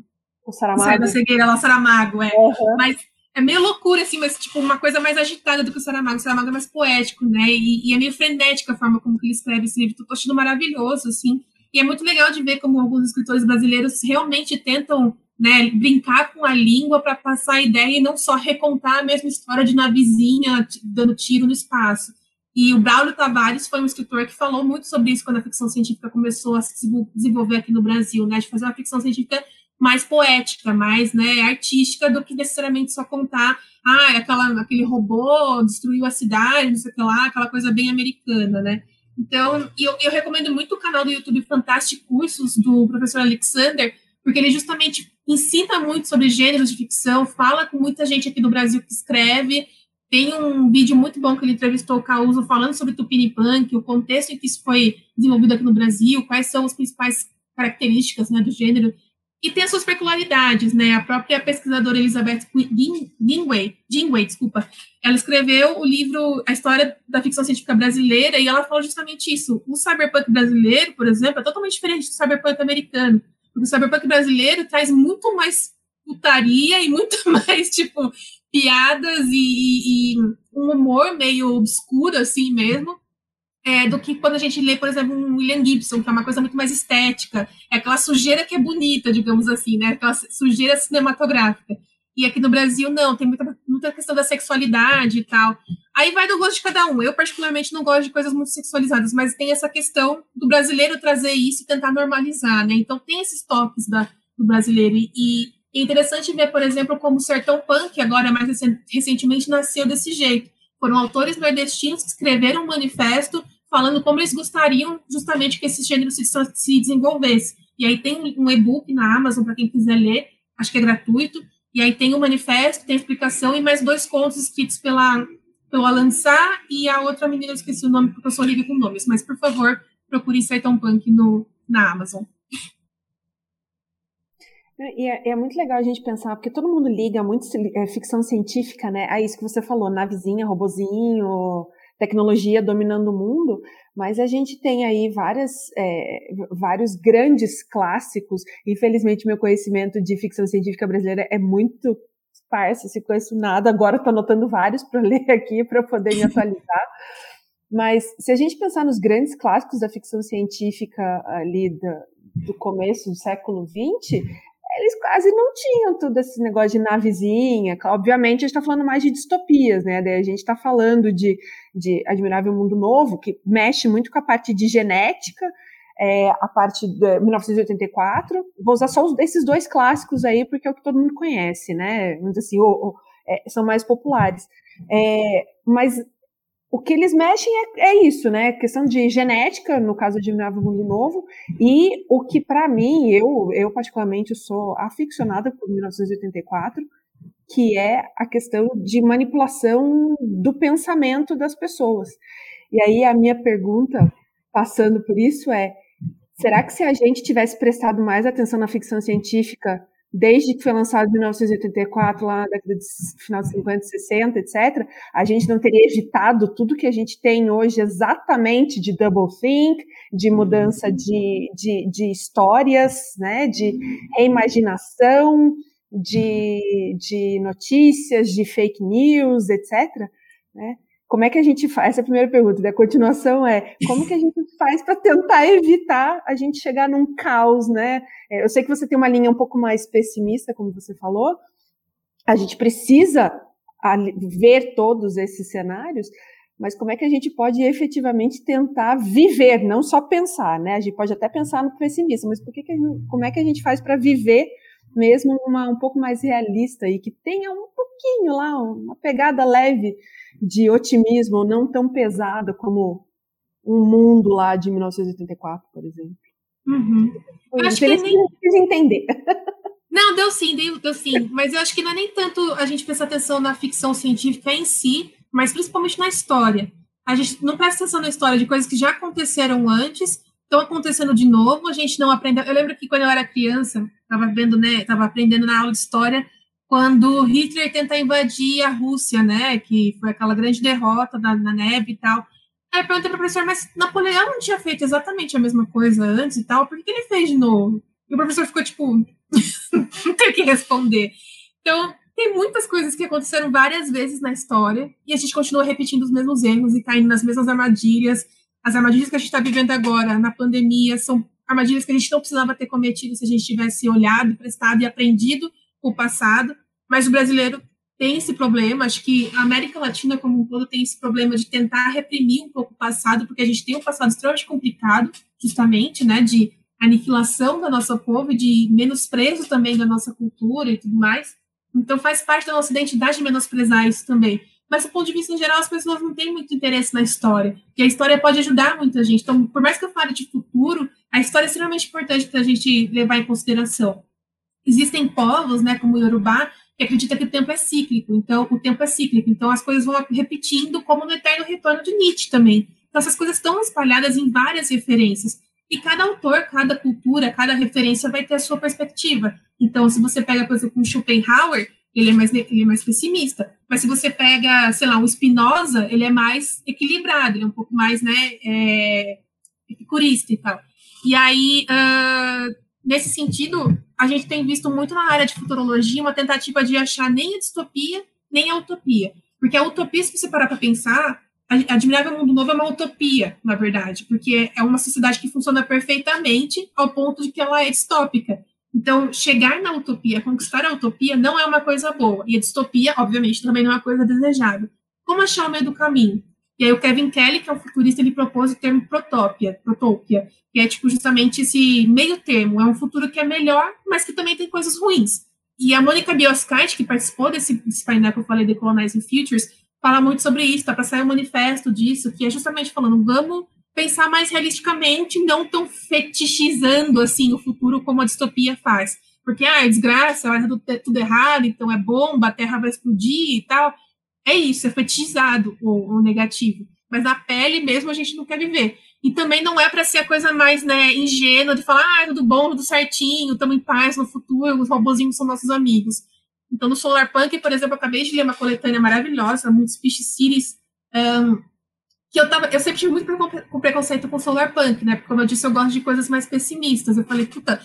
Speaker 2: o Saramago.
Speaker 4: da cegueira lá, Saramago, é. Uhum. Mas é meio loucura, assim, mas tipo uma coisa mais agitada do que o Saramago. O Saramago é mais poético, né? E, e é meio frenética a forma como ele escreve esse livro. Tô achando maravilhoso, assim. E é muito legal de ver como alguns escritores brasileiros realmente tentam né, brincar com a língua para passar a ideia e não só recontar a mesma história de navezinha dando tiro no espaço. E o Braulio Tavares foi um escritor que falou muito sobre isso quando a ficção científica começou a se desenvolver aqui no Brasil, né, de fazer uma ficção científica mais poética, mais né, artística do que necessariamente só contar, ah, aquela, aquele robô destruiu a cidade, não sei o que lá, aquela coisa bem americana, né. Então, eu, eu recomendo muito o canal do YouTube Fantástico Cursos, do professor Alexander, porque ele justamente ensina muito sobre gêneros de ficção, fala com muita gente aqui do Brasil que escreve. Tem um vídeo muito bom que ele entrevistou o Causo falando sobre Tupinipunk, o contexto em que isso foi desenvolvido aqui no Brasil, quais são as principais características né, do gênero. E tem as suas peculiaridades, né? A própria pesquisadora Elizabeth Gingway, Gingway, desculpa, ela escreveu o livro A História da Ficção Científica Brasileira e ela fala justamente isso. O cyberpunk brasileiro, por exemplo, é totalmente diferente do cyberpunk americano. O cyberpunk brasileiro traz muito mais putaria e muito mais, tipo, piadas e, e um humor meio obscuro, assim mesmo, é, do que quando a gente lê, por exemplo, um William Gibson, que é uma coisa muito mais estética. É aquela sujeira que é bonita, digamos assim, né? Aquela sujeira cinematográfica. E aqui no Brasil, não, tem muita, muita questão da sexualidade e tal. Aí vai do gosto de cada um. Eu, particularmente, não gosto de coisas muito sexualizadas, mas tem essa questão do brasileiro trazer isso e tentar normalizar, né? Então, tem esses toques da, do brasileiro. E, é interessante ver, por exemplo, como o Sertão Punk, agora mais recentemente, nasceu desse jeito. Foram autores nordestinos que escreveram um manifesto falando como eles gostariam justamente que esse gênero se, se desenvolvesse. E aí tem um e-book na Amazon para quem quiser ler, acho que é gratuito, e aí tem o manifesto, tem a explicação e mais dois contos escritos pela, pelo Alan Sá e a outra menina, eu esqueci o nome porque eu sou horrível com nomes, mas por favor, procure Sertão Punk no, na Amazon.
Speaker 2: E é, é, muito legal a gente pensar, porque todo mundo liga muito é, ficção científica, né? A isso que você falou, navezinha, robozinho, tecnologia dominando o mundo, mas a gente tem aí várias, é, vários grandes clássicos. Infelizmente, meu conhecimento de ficção científica brasileira é muito esparso, se conheço nada, agora estou anotando vários para ler aqui para poder me atualizar. Mas se a gente pensar nos grandes clássicos da ficção científica ali do, do começo do século XX, eles quase não tinham todo esse negócio de navezinha. Obviamente, a gente está falando mais de distopias, né? Daí a gente está falando de, de Admirável Mundo Novo, que mexe muito com a parte de genética, é, a parte de 1984. Vou usar só esses dois clássicos aí, porque é o que todo mundo conhece, né? Vamos dizer assim, ou, ou, é, são mais populares. É, mas o que eles mexem é, é, isso, né? Questão de genética, no caso de Admirável Mundo Novo, e o que para mim, eu, eu particularmente sou aficionada por 1984, que é a questão de manipulação do pensamento das pessoas. E aí a minha pergunta, passando por isso, é: será que se a gente tivesse prestado mais atenção na ficção científica desde que foi lançado em 1984, lá na década de final de 50, 60, etc., a gente não teria evitado tudo que a gente tem hoje exatamente de double think, de mudança de, de, de histórias, né, de reimaginação, de, de notícias, de fake news, etc., né? Como é que a gente faz? Essa é a primeira pergunta. Da continuação é como que a gente faz para tentar evitar a gente chegar num caos, né? É, eu sei que você tem uma linha um pouco mais pessimista, como você falou. A gente precisa ver todos esses cenários, mas como é que a gente pode efetivamente tentar viver, não só pensar, né? A gente pode até pensar no pessimismo, mas por que, que gente, como é que a gente faz para viver mesmo uma um pouco mais realista e que tenha um pouquinho lá, uma pegada leve de otimismo, não tão pesada como um mundo lá de 1984, por exemplo.
Speaker 4: Uhum.
Speaker 2: Eu acho que nem... precisa entender.
Speaker 4: Não, deu sim, deu, deu sim. Mas eu acho que não é nem tanto a gente prestar atenção na ficção científica em si, mas principalmente na história. A gente não presta atenção na história de coisas que já aconteceram antes, estão acontecendo de novo, a gente não aprende. Eu lembro que quando eu era criança, estava vendo, né, estava aprendendo na aula de história, quando Hitler tenta invadir a Rússia, né, que foi aquela grande derrota na neve e tal. Aí eu perguntei para o professor, mas Napoleão não tinha feito exatamente a mesma coisa antes e tal, por que ele fez de novo? E o professor ficou tipo, não tem o que responder. Então, tem muitas coisas que aconteceram várias vezes na história e a gente continua repetindo os mesmos erros e caindo nas mesmas armadilhas. As armadilhas que a gente está vivendo agora, na pandemia, são armadilhas que a gente não precisava ter cometido se a gente tivesse olhado, prestado e aprendido o passado, mas o brasileiro tem esse problema, acho que a América Latina como um todo tem esse problema de tentar reprimir um pouco o passado, porque a gente tem um passado extremamente complicado, justamente, né, de aniquilação da nossa povo de menosprezo também da nossa cultura e tudo mais. Então faz parte da nossa identidade menosprezar isso também. Mas do ponto de vista em geral, as pessoas não têm muito interesse na história, porque a história pode ajudar muita gente. Então, por mais que eu fale de futuro, a história é extremamente importante para a gente levar em consideração. Existem povos, né, como o Yorubá, que acredita que o tempo é cíclico. Então, o tempo é cíclico. Então, as coisas vão repetindo, como no eterno retorno de Nietzsche também. Então, essas coisas estão espalhadas em várias referências. E cada autor, cada cultura, cada referência vai ter a sua perspectiva. Então, se você pega, por exemplo, um Schopenhauer, ele é mais, ele é mais pessimista. Mas se você pega, sei lá, um Spinoza, ele é mais equilibrado, ele é um pouco mais, né, é, epicurista e tal. E aí, uh, nesse sentido, a gente tem visto muito na área de futurologia uma tentativa de achar nem a distopia, nem a utopia. Porque a utopia, se você parar para pensar, Admirável Mundo Novo é uma utopia, na verdade, porque é uma sociedade que funciona perfeitamente ao ponto de que ela é distópica. Então, chegar na utopia, conquistar a utopia, não é uma coisa boa. E a distopia, obviamente, também não é uma coisa desejável. Como achar o meio do caminho? E aí o Kevin Kelly, que é um futurista, ele propôs o termo protópia, protópia, que é tipo justamente esse meio termo, é um futuro que é melhor, mas que também tem coisas ruins. E a Mônica Bioscart, que participou desse, desse painel que eu falei de Colonizing Futures, fala muito sobre isso, tá para sair um manifesto disso, que é justamente falando, vamos pensar mais realisticamente, não tão fetichizando assim o futuro como a distopia faz. Porque, ah, é desgraça, vai tudo, tudo errado, então é bomba, a Terra vai explodir e tal é isso, é fetichizado o, o negativo. Mas na pele mesmo a gente não quer viver. E também não é para ser a coisa mais né, ingênua de falar, ah, tudo bom, tudo certinho, estamos em paz no futuro, os robozinhos são nossos amigos. Então, no Solar Punk, por exemplo, acabei de ler uma coletânea maravilhosa, muitos Fish Cities, um, que eu, tava, eu sempre tive muito com preconceito com Solar Punk, né? Porque, como eu disse, eu gosto de coisas mais pessimistas. Eu falei, puta,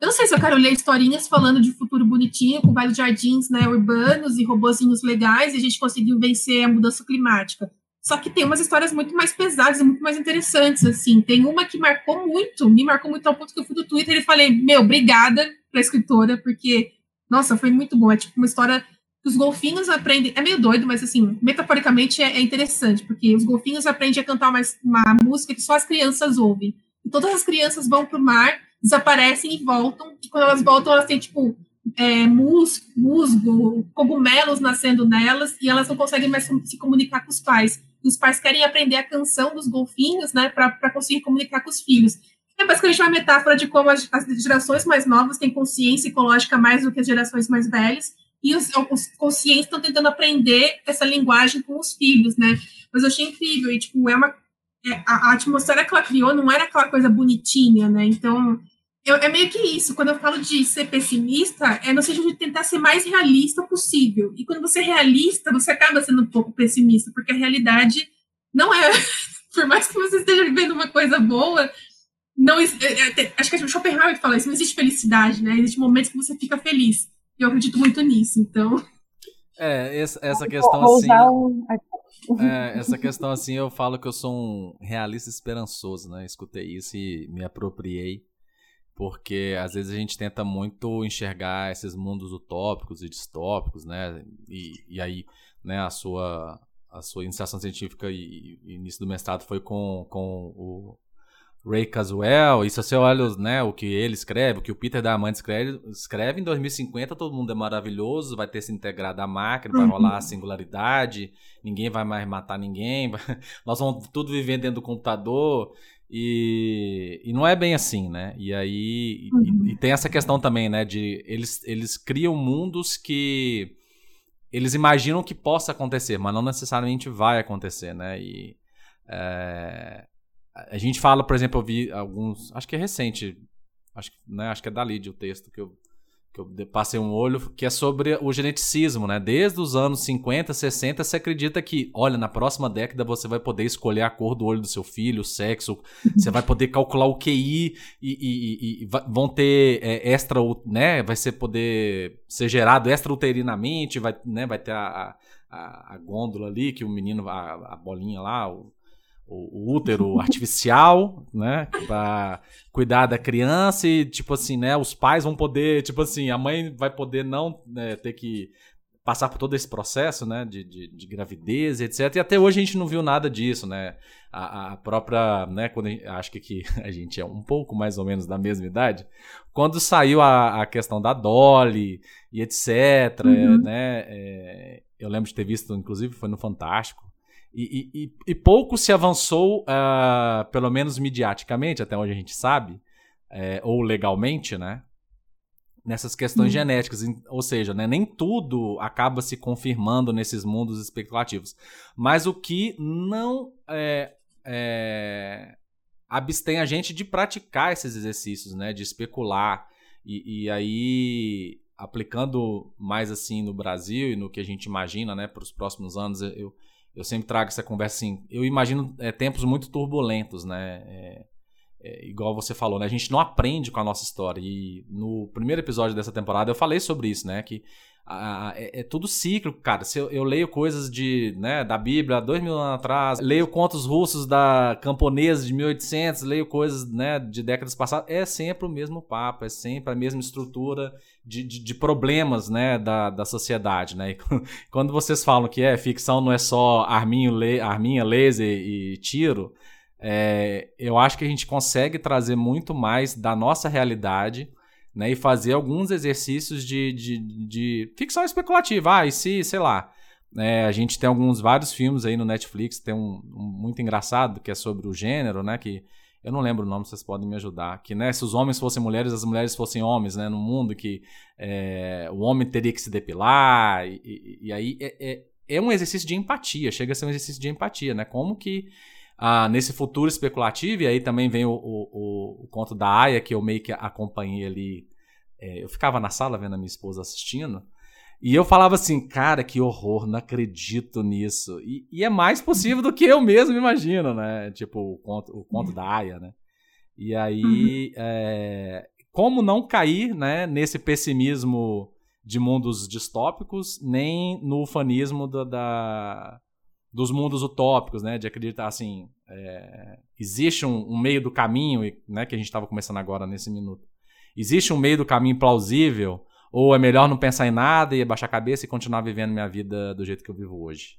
Speaker 4: eu não sei se eu quero ler historinhas falando de futuro bonitinho, com vários jardins né, urbanos e robozinhos legais, e a gente conseguiu vencer a mudança climática. Só que tem umas histórias muito mais pesadas e muito mais interessantes, assim. Tem uma que marcou muito, me marcou muito ao ponto que eu fui do Twitter e falei, meu, obrigada pra escritora, porque, nossa, foi muito boa. É tipo uma história os golfinhos aprendem. É meio doido, mas assim, metaforicamente é, é interessante, porque os golfinhos aprendem a cantar uma, uma música que só as crianças ouvem. E todas as crianças vão pro mar, desaparecem e voltam, e quando elas voltam, elas têm, tipo, é, musgo, musgo, cogumelos nascendo nelas, e elas não conseguem mais se comunicar com os pais os pais querem aprender a canção dos golfinhos, né, para conseguir comunicar com os filhos. É basicamente uma metáfora de como as, as, gerações mais novas têm consciência ecológica mais do que as gerações mais velhas, e os, os conscientes estão tentando aprender essa linguagem com os filhos, né? Mas eu achei incrível, e, tipo, é uma... É, a, a atmosfera que ela criou não era aquela coisa bonitinha, né? Então, eu, é meio que isso. Quando eu falo de ser pessimista, é no sentido de tentar ser mais realista possível. E quando você é realista, você acaba sendo um pouco pessimista, porque a realidade não é. Por mais que você esteja vivendo uma coisa boa, não é, é, acho que a Schopenhauer fala isso, não existe felicidade, né? Existem momentos que você fica feliz. E eu acredito muito nisso, então.
Speaker 1: É, essa, essa questão assim. É, essa questão assim, eu falo que eu sou um realista esperançoso, né? Escutei isso e me apropriei porque às vezes a gente tenta muito enxergar esses mundos utópicos e distópicos, né? E, e aí, né, a sua, a sua iniciação científica e, e início do mestrado foi com, com o Ray Caswell, e se você olha né, o que ele escreve, o que o Peter Diamant escreve, escreve, em 2050 todo mundo é maravilhoso, vai ter se integrado à máquina, vai rolar a uhum. singularidade, ninguém vai mais matar ninguém, nós vamos tudo viver dentro do computador, e, e não é bem assim, né? E aí uhum. e, e, tem essa questão também, né? De eles, eles criam mundos que eles imaginam que possa acontecer, mas não necessariamente vai acontecer, né? E é, a gente fala, por exemplo, eu vi alguns, acho que é recente, acho, né, acho que é da Lid o texto que eu que eu passei um olho, que é sobre o geneticismo, né? Desde os anos 50, 60, você acredita que, olha, na próxima década você vai poder escolher a cor do olho do seu filho, o sexo, você vai poder calcular o QI e, e, e, e vão ter é, extra, né? Vai ser poder ser gerado extrauterinamente, vai, né? vai ter a, a, a gôndola ali, que o menino, a, a bolinha lá, o, o, útero artificial, né, para cuidar da criança e tipo assim, né, os pais vão poder, tipo assim, a mãe vai poder não né, ter que passar por todo esse processo, né, de, de, de, gravidez, etc. E até hoje a gente não viu nada disso, né? A, a própria, né, quando gente, acho que aqui a gente é um pouco mais ou menos da mesma idade, quando saiu a, a questão da Dolly e etc, uhum. né? É, eu lembro de ter visto, inclusive foi no Fantástico, e, e, e, pouco se avançou, uh, pelo menos mediaticamente, até onde a gente sabe, é, ou legalmente, né? Nessas questões hum. genéticas. Ou seja, né, nem tudo acaba se confirmando nesses mundos especulativos. Mas o que não é, é, abstém a gente de praticar esses exercícios, né? De especular. E, e aí, aplicando mais assim no Brasil e no que a gente imagina né, para os próximos anos, eu eu sempre trago essa conversa assim. Eu imagino é, tempos muito turbulentos, né? É, é, igual você falou, né? A gente não aprende com a nossa história. E no primeiro episódio dessa temporada eu falei sobre isso, né? Que a, a, é, é, tudo cíclico, cara. Se eu, eu, leio coisas de, né, da Bíblia dois mil anos atrás, leio contos russos da camponesa de 1800, leio coisas né, de décadas passadas, é sempre o mesmo papo, é sempre a mesma estrutura de, de, de problemas né, da, da sociedade. Né? Quando vocês falam que é ficção não é só arminho, le, arminha, laser e tiro, é, eu acho que a gente consegue trazer muito mais da nossa realidade né, e fazer alguns exercícios de, de, de ficção especulativa. Ah, e se, sei lá, é, a gente tem alguns vários filmes aí no Netflix, tem um, um, muito engraçado que é sobre o gênero, né, que eu não lembro o nome, vocês podem me ajudar, que né, se os homens fossem mulheres, as mulheres fossem homens, né, no mundo que é, o homem teria que se depilar, e, e, e aí é, é, é, um exercício de empatia, chega a ser um exercício de empatia, né, como que ah, nesse futuro especulativo, e aí também vem o, o, o, conto da Aya, que eu meio que acompanhei ali. É, eu ficava na sala vendo a minha esposa assistindo. E eu falava assim, cara, que horror, não acredito nisso. E, e é mais possível do que eu mesmo imagino, né? Tipo, o conto, o conto da Aya, né? E aí, uhum. é, como não cair né, nesse pessimismo de mundos distópicos, nem no ufanismo da, da dos mundos utópicos, né? De acreditar assim, é, existe um, um, meio do caminho, né? Que a gente estava começando agora nesse minuto. Existe um meio do caminho plausível, ou é melhor não pensar em nada e abaixar a cabeça e continuar vivendo minha vida do jeito que eu vivo hoje?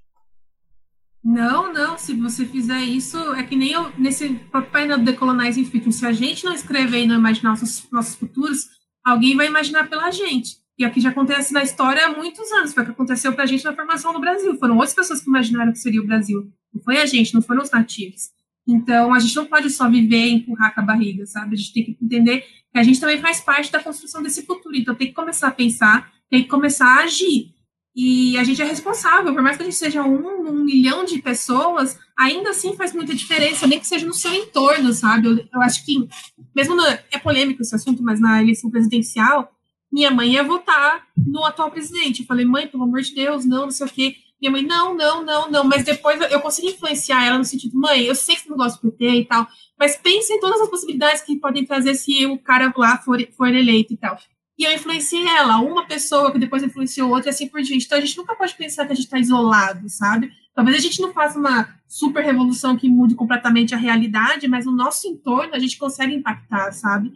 Speaker 4: Não, não. Se você fizer isso, é que nem eu, nesse painel do Decolonizing Future. Se a gente não escrever e não imaginar nossos, nossos futuros, alguém vai imaginar pela gente. E aqui já acontece na história há muitos anos. Foi o que aconteceu para a gente na formação no Brasil. Foram outras pessoas que imaginaram que seria o Brasil. Não foi a gente, não foram os nativos. Então, a gente não pode só viver e empurrar com a barriga, sabe? A gente tem que entender que a gente também faz parte da construção desse futuro. Então, tem que começar a pensar, tem que começar a agir. E a gente é responsável, por mais que a gente seja um, um milhão de pessoas, ainda assim faz muita diferença, nem que seja no seu entorno, sabe? Eu, eu acho que, mesmo no, é polêmico esse assunto, mas na eleição presidencial, minha mãe ia votar no atual presidente. Eu falei, mãe, pelo amor de Deus, não, não sei o quê. Minha mãe, não, não, não, não. Mas depois eu consegui influenciar ela no sentido, mãe, eu sei que você não gosta do PT e tal, mas pense em todas as possibilidades que podem trazer se o cara lá for, for eleito e tal. E eu influenciei ela, uma pessoa que depois influenciou outra e assim por diante. Então a gente nunca pode pensar que a gente está isolado, sabe? Talvez a gente não faça uma super revolução que mude completamente a realidade, mas no nosso entorno a gente consegue impactar, sabe?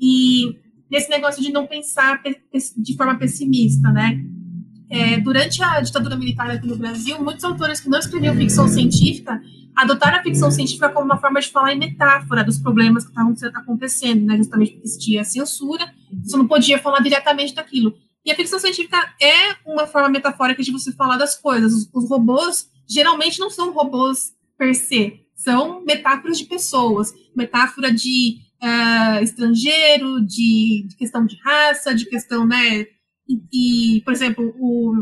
Speaker 4: E nesse negócio de não pensar de forma pessimista, né? É, durante a ditadura militar aqui no Brasil, muitos autores que não escreviam ficção científica adotaram a ficção científica como uma forma de falar em metáfora dos problemas que estavam acontecendo, né? Justamente porque existia censura, você não podia falar diretamente daquilo. E a ficção científica é uma forma metafórica de você falar das coisas. Os, os robôs geralmente não são robôs per se, são metáforas de pessoas, metáfora de uh, estrangeiro, de, de, questão de raça, de questão, né? E, e por exemplo, o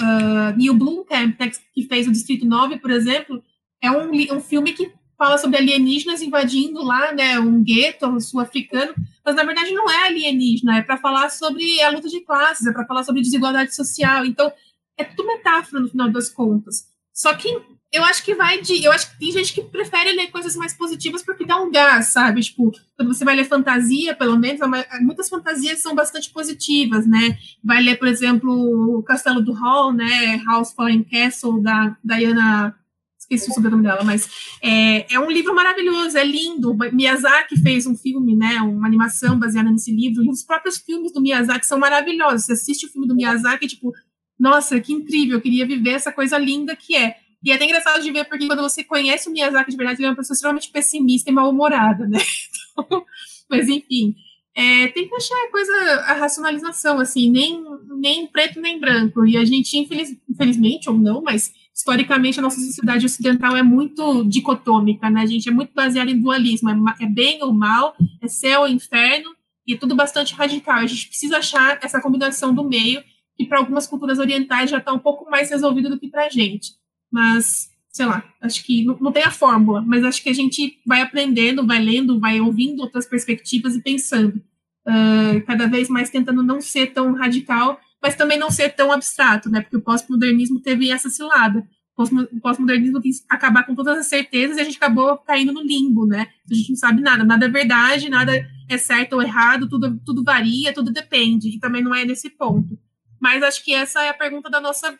Speaker 4: uh, Neil Blomkamp, né, que fez o Distrito 9, por exemplo, é um, um filme que fala sobre alienígenas invadindo lá, né, um gueto sul-africano, mas na verdade não é alienígena, é para falar sobre a luta de classes, é para falar sobre desigualdade social. Então, é tudo metáfora no final das contas. Só que eu acho que vai de. Eu acho que tem gente que prefere ler coisas mais positivas porque dá um gás, sabe? Tipo, quando você vai ler fantasia, pelo menos, muitas fantasias são bastante positivas, né? Vai ler, por exemplo, o Castelo do Hall, né? House Fallen Castle, da Diana. Esqueci o sobrenome dela, mas é, é um livro maravilhoso, é lindo. Miyazaki fez um filme, né? Uma animação baseada nesse livro, e os próprios filmes do Miyazaki são maravilhosos. Você assiste o filme do Miyazaki, tipo, nossa, que incrível, eu queria viver essa coisa linda que é. E é até engraçado de ver, porque quando você conhece o Miyazaki de verdade, ele é uma pessoa extremamente pessimista e mal-humorada, né? Então, mas, enfim, é, tem que achar a coisa, a racionalização, assim, nem, nem preto nem branco. E a gente, infeliz, infelizmente, ou não, mas historicamente a nossa sociedade ocidental é muito dicotômica, né? A gente é muito baseada em dualismo, é, é bem ou mal, é céu ou inferno, e é tudo bastante radical. A gente precisa achar essa combinação do meio, que para algumas culturas orientais já está um pouco mais resolvido do que para a gente mas sei lá, acho que não, não, tem a fórmula, mas acho que a gente vai aprendendo, vai lendo, vai ouvindo outras perspectivas e pensando. Uh, cada vez mais tentando não ser tão radical, mas também não ser tão abstrato, né? Porque o pós-modernismo teve essa cilada. O pós-modernismo quis acabar com todas as certezas e a gente acabou caindo no limbo, né? A gente não sabe nada, nada é verdade, nada é certo ou errado, tudo, tudo varia, tudo depende, e também não é nesse ponto. Mas acho que essa é a pergunta da nossa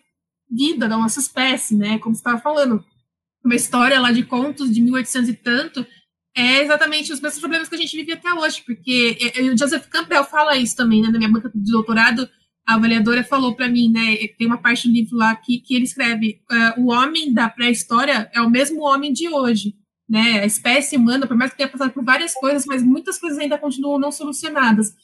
Speaker 4: vida da nossa espécie, né? Como você estava falando, uma história lá de contos de 1800 e tanto é exatamente os mesmos problemas que a gente vive até hoje, porque o Joseph Campbell fala isso também, né? Na minha banca de doutorado, a avaliadora falou para mim, né? Tem uma parte do livro lá que, que ele escreve: uh, o homem da pré-história é o mesmo homem de hoje. Né, a espécie humana, por mais que tenha passado por várias coisas, mas muitas coisas ainda continuam não solucionadas.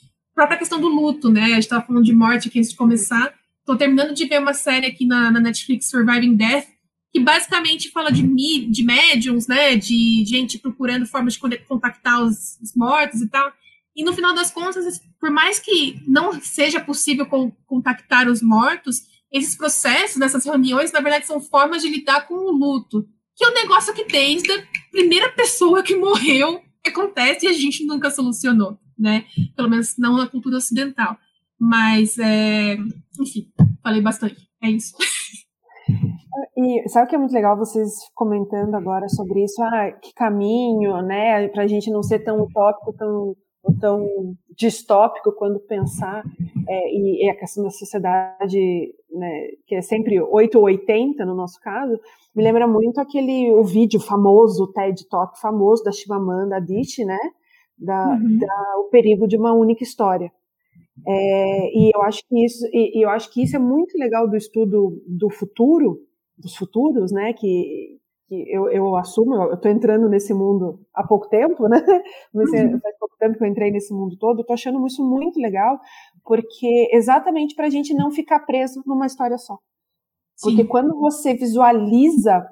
Speaker 4: Própria questão do luto, né? A gente estava falando de morte aqui antes de começar. Estou terminando de ver uma série aqui na, na, Netflix, Surviving Death, que basicamente fala de, de médiums, né? De gente procurando formas de contactar os, os mortos e tal. E no final das contas, por mais que não seja possível contactar os mortos, esses processos, essas reuniões, na verdade, são formas de lidar com o luto, que é um negócio que desde a primeira pessoa que morreu acontece e a gente nunca solucionou, né? Pelo menos não na cultura ocidental. Mas, é... enfim, falei bastante. É isso.
Speaker 2: E sabe o que é muito legal vocês comentando agora sobre isso? Ah, que caminho, né? Para a gente não ser tão utópico, tão, tão distópico quando pensar. É, e, e a questão da sociedade, né, que é sempre 8 ou 80 no nosso caso, me lembra muito aquele o vídeo famoso, o TED Talk famoso da Chimamanda Adichie, né? Da, uhum. da, o perigo de uma única história. É, e eu acho que isso, e, eu acho que isso é muito legal do estudo do futuro, dos futuros, né? Que, que eu, eu assumo, eu estou entrando nesse mundo há pouco tempo, né? Mas uhum. faz pouco tempo que eu entrei nesse mundo todo, estou achando isso muito legal, porque exatamente para a gente não ficar preso numa história só. Porque Sim. quando você visualiza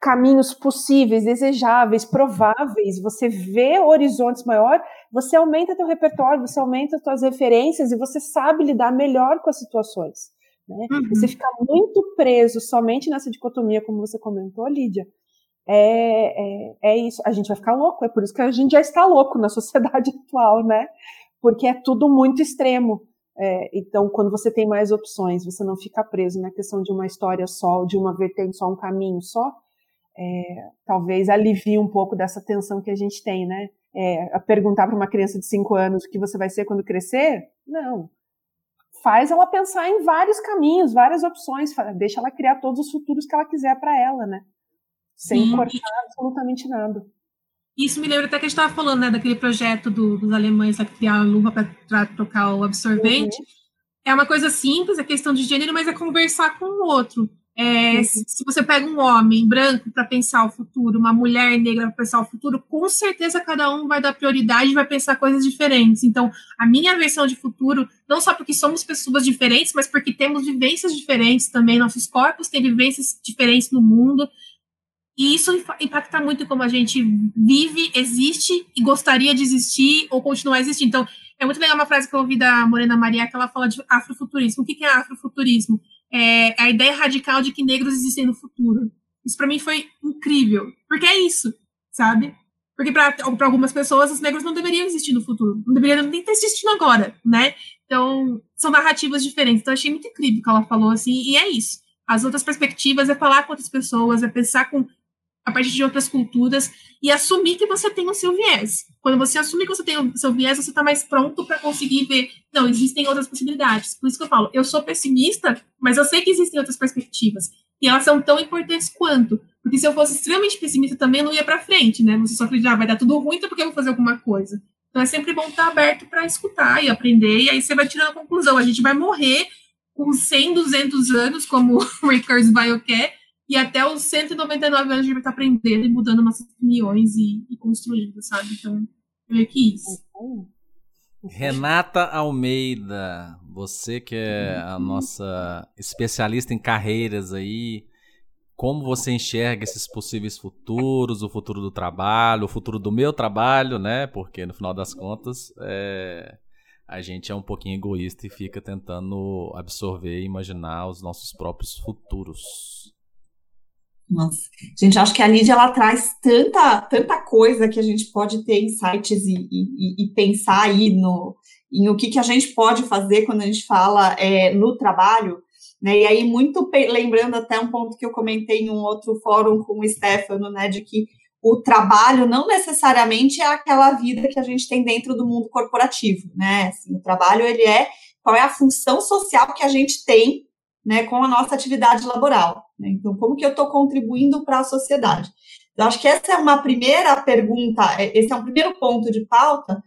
Speaker 2: caminhos possíveis, desejáveis, prováveis, você vê horizontes maior, você aumenta teu repertório, você aumenta tuas referências e você sabe lidar melhor com as situações. Né? Uhum. Você ficar muito preso somente nessa dicotomia, como você comentou, Lídia, é, é, é, isso. A gente vai ficar louco, é por isso que a gente já está louco na sociedade atual, né? Porque é tudo muito extremo. É, então, quando você tem mais opções, você não fica preso na questão de uma história só, de uma vertente só, um caminho só, é, talvez alivie um pouco dessa tensão que a gente tem, né? É, a perguntar para uma criança de 5 anos o que você vai ser quando crescer? Não. Faz ela pensar em vários caminhos, várias opções, deixa ela criar todos os futuros que ela quiser para ela, né? Sem Sim. cortar absolutamente nada.
Speaker 4: Isso me lembra até que a gente estava falando, né, daquele projeto do, dos alemães que criar a luva para trocar o absorvente. Uhum. É uma coisa simples, é questão de gênero, mas é conversar com o outro. É, se, você pega um homem branco para pensar o futuro, uma mulher negra para pensar o futuro, com certeza cada um vai dar prioridade e vai pensar coisas diferentes. Então, a minha versão de futuro, não só porque somos pessoas diferentes, mas porque temos vivências diferentes também, nossos corpos têm vivências diferentes no mundo. E isso impacta muito como a gente vive, existe e gostaria de existir ou continuar a existir. Então, é muito legal uma frase que eu ouvi da Morena Maria, que ela fala de afrofuturismo. O que é afrofuturismo? É, a ideia radical de que negros existem no futuro. Isso para mim foi incrível, porque é isso, sabe? Porque para algumas pessoas os negros não deveriam existir no futuro, não deveriam nem estar existindo agora, né? Então, são narrativas diferentes. Então, achei muito incrível o que ela falou, assim, e é isso. As outras perspectivas é falar com outras pessoas, é pensar com a partir de outras culturas e assumir que você tem o seu viés. Quando você assume que você tem o seu viés, você está mais pronto para conseguir ver, não, existem outras possibilidades. Por isso que eu falo, eu sou pessimista, mas eu sei que existem outras perspectivas. E elas são tão importantes quanto. Porque se eu fosse extremamente pessimista também, eu não ia para frente, né? Você só acredita, ah, vai dar tudo ruim, então porque eu vou fazer alguma coisa? Então é sempre bom estar aberto para escutar e aprender, e aí você vai tirando a conclusão. A gente vai morrer com 100, 200 anos, como o Rick Kurzweil quer, e até os 199 anos a gente vai estar aprendendo e mudando nossas opiniões e, e construindo, sabe? Então, eu que isso.
Speaker 1: Renata Almeida, você que é a nossa especialista em carreiras aí, como você enxerga esses possíveis futuros, o futuro do trabalho, o futuro do meu trabalho, né? Porque no final das contas, é, a gente é um pouquinho egoísta e fica tentando absorver e imaginar os nossos próprios futuros.
Speaker 3: Nossa, gente, acho que a Lídia ela traz tanta, tanta coisa que a gente pode ter insights e, e, e pensar aí no, em o que, que a gente pode fazer quando a gente fala é, no trabalho, né? E aí, muito lembrando até um ponto que eu comentei em um outro fórum com o Stefano, né? De que o trabalho não necessariamente é aquela vida que a gente tem dentro do mundo corporativo, né? Assim, o trabalho ele é qual é a função social que a gente tem né, com a nossa atividade laboral. Né? Então, como que eu estou contribuindo para a sociedade? Eu acho que essa é uma primeira pergunta, é, esse é um primeiro ponto de pauta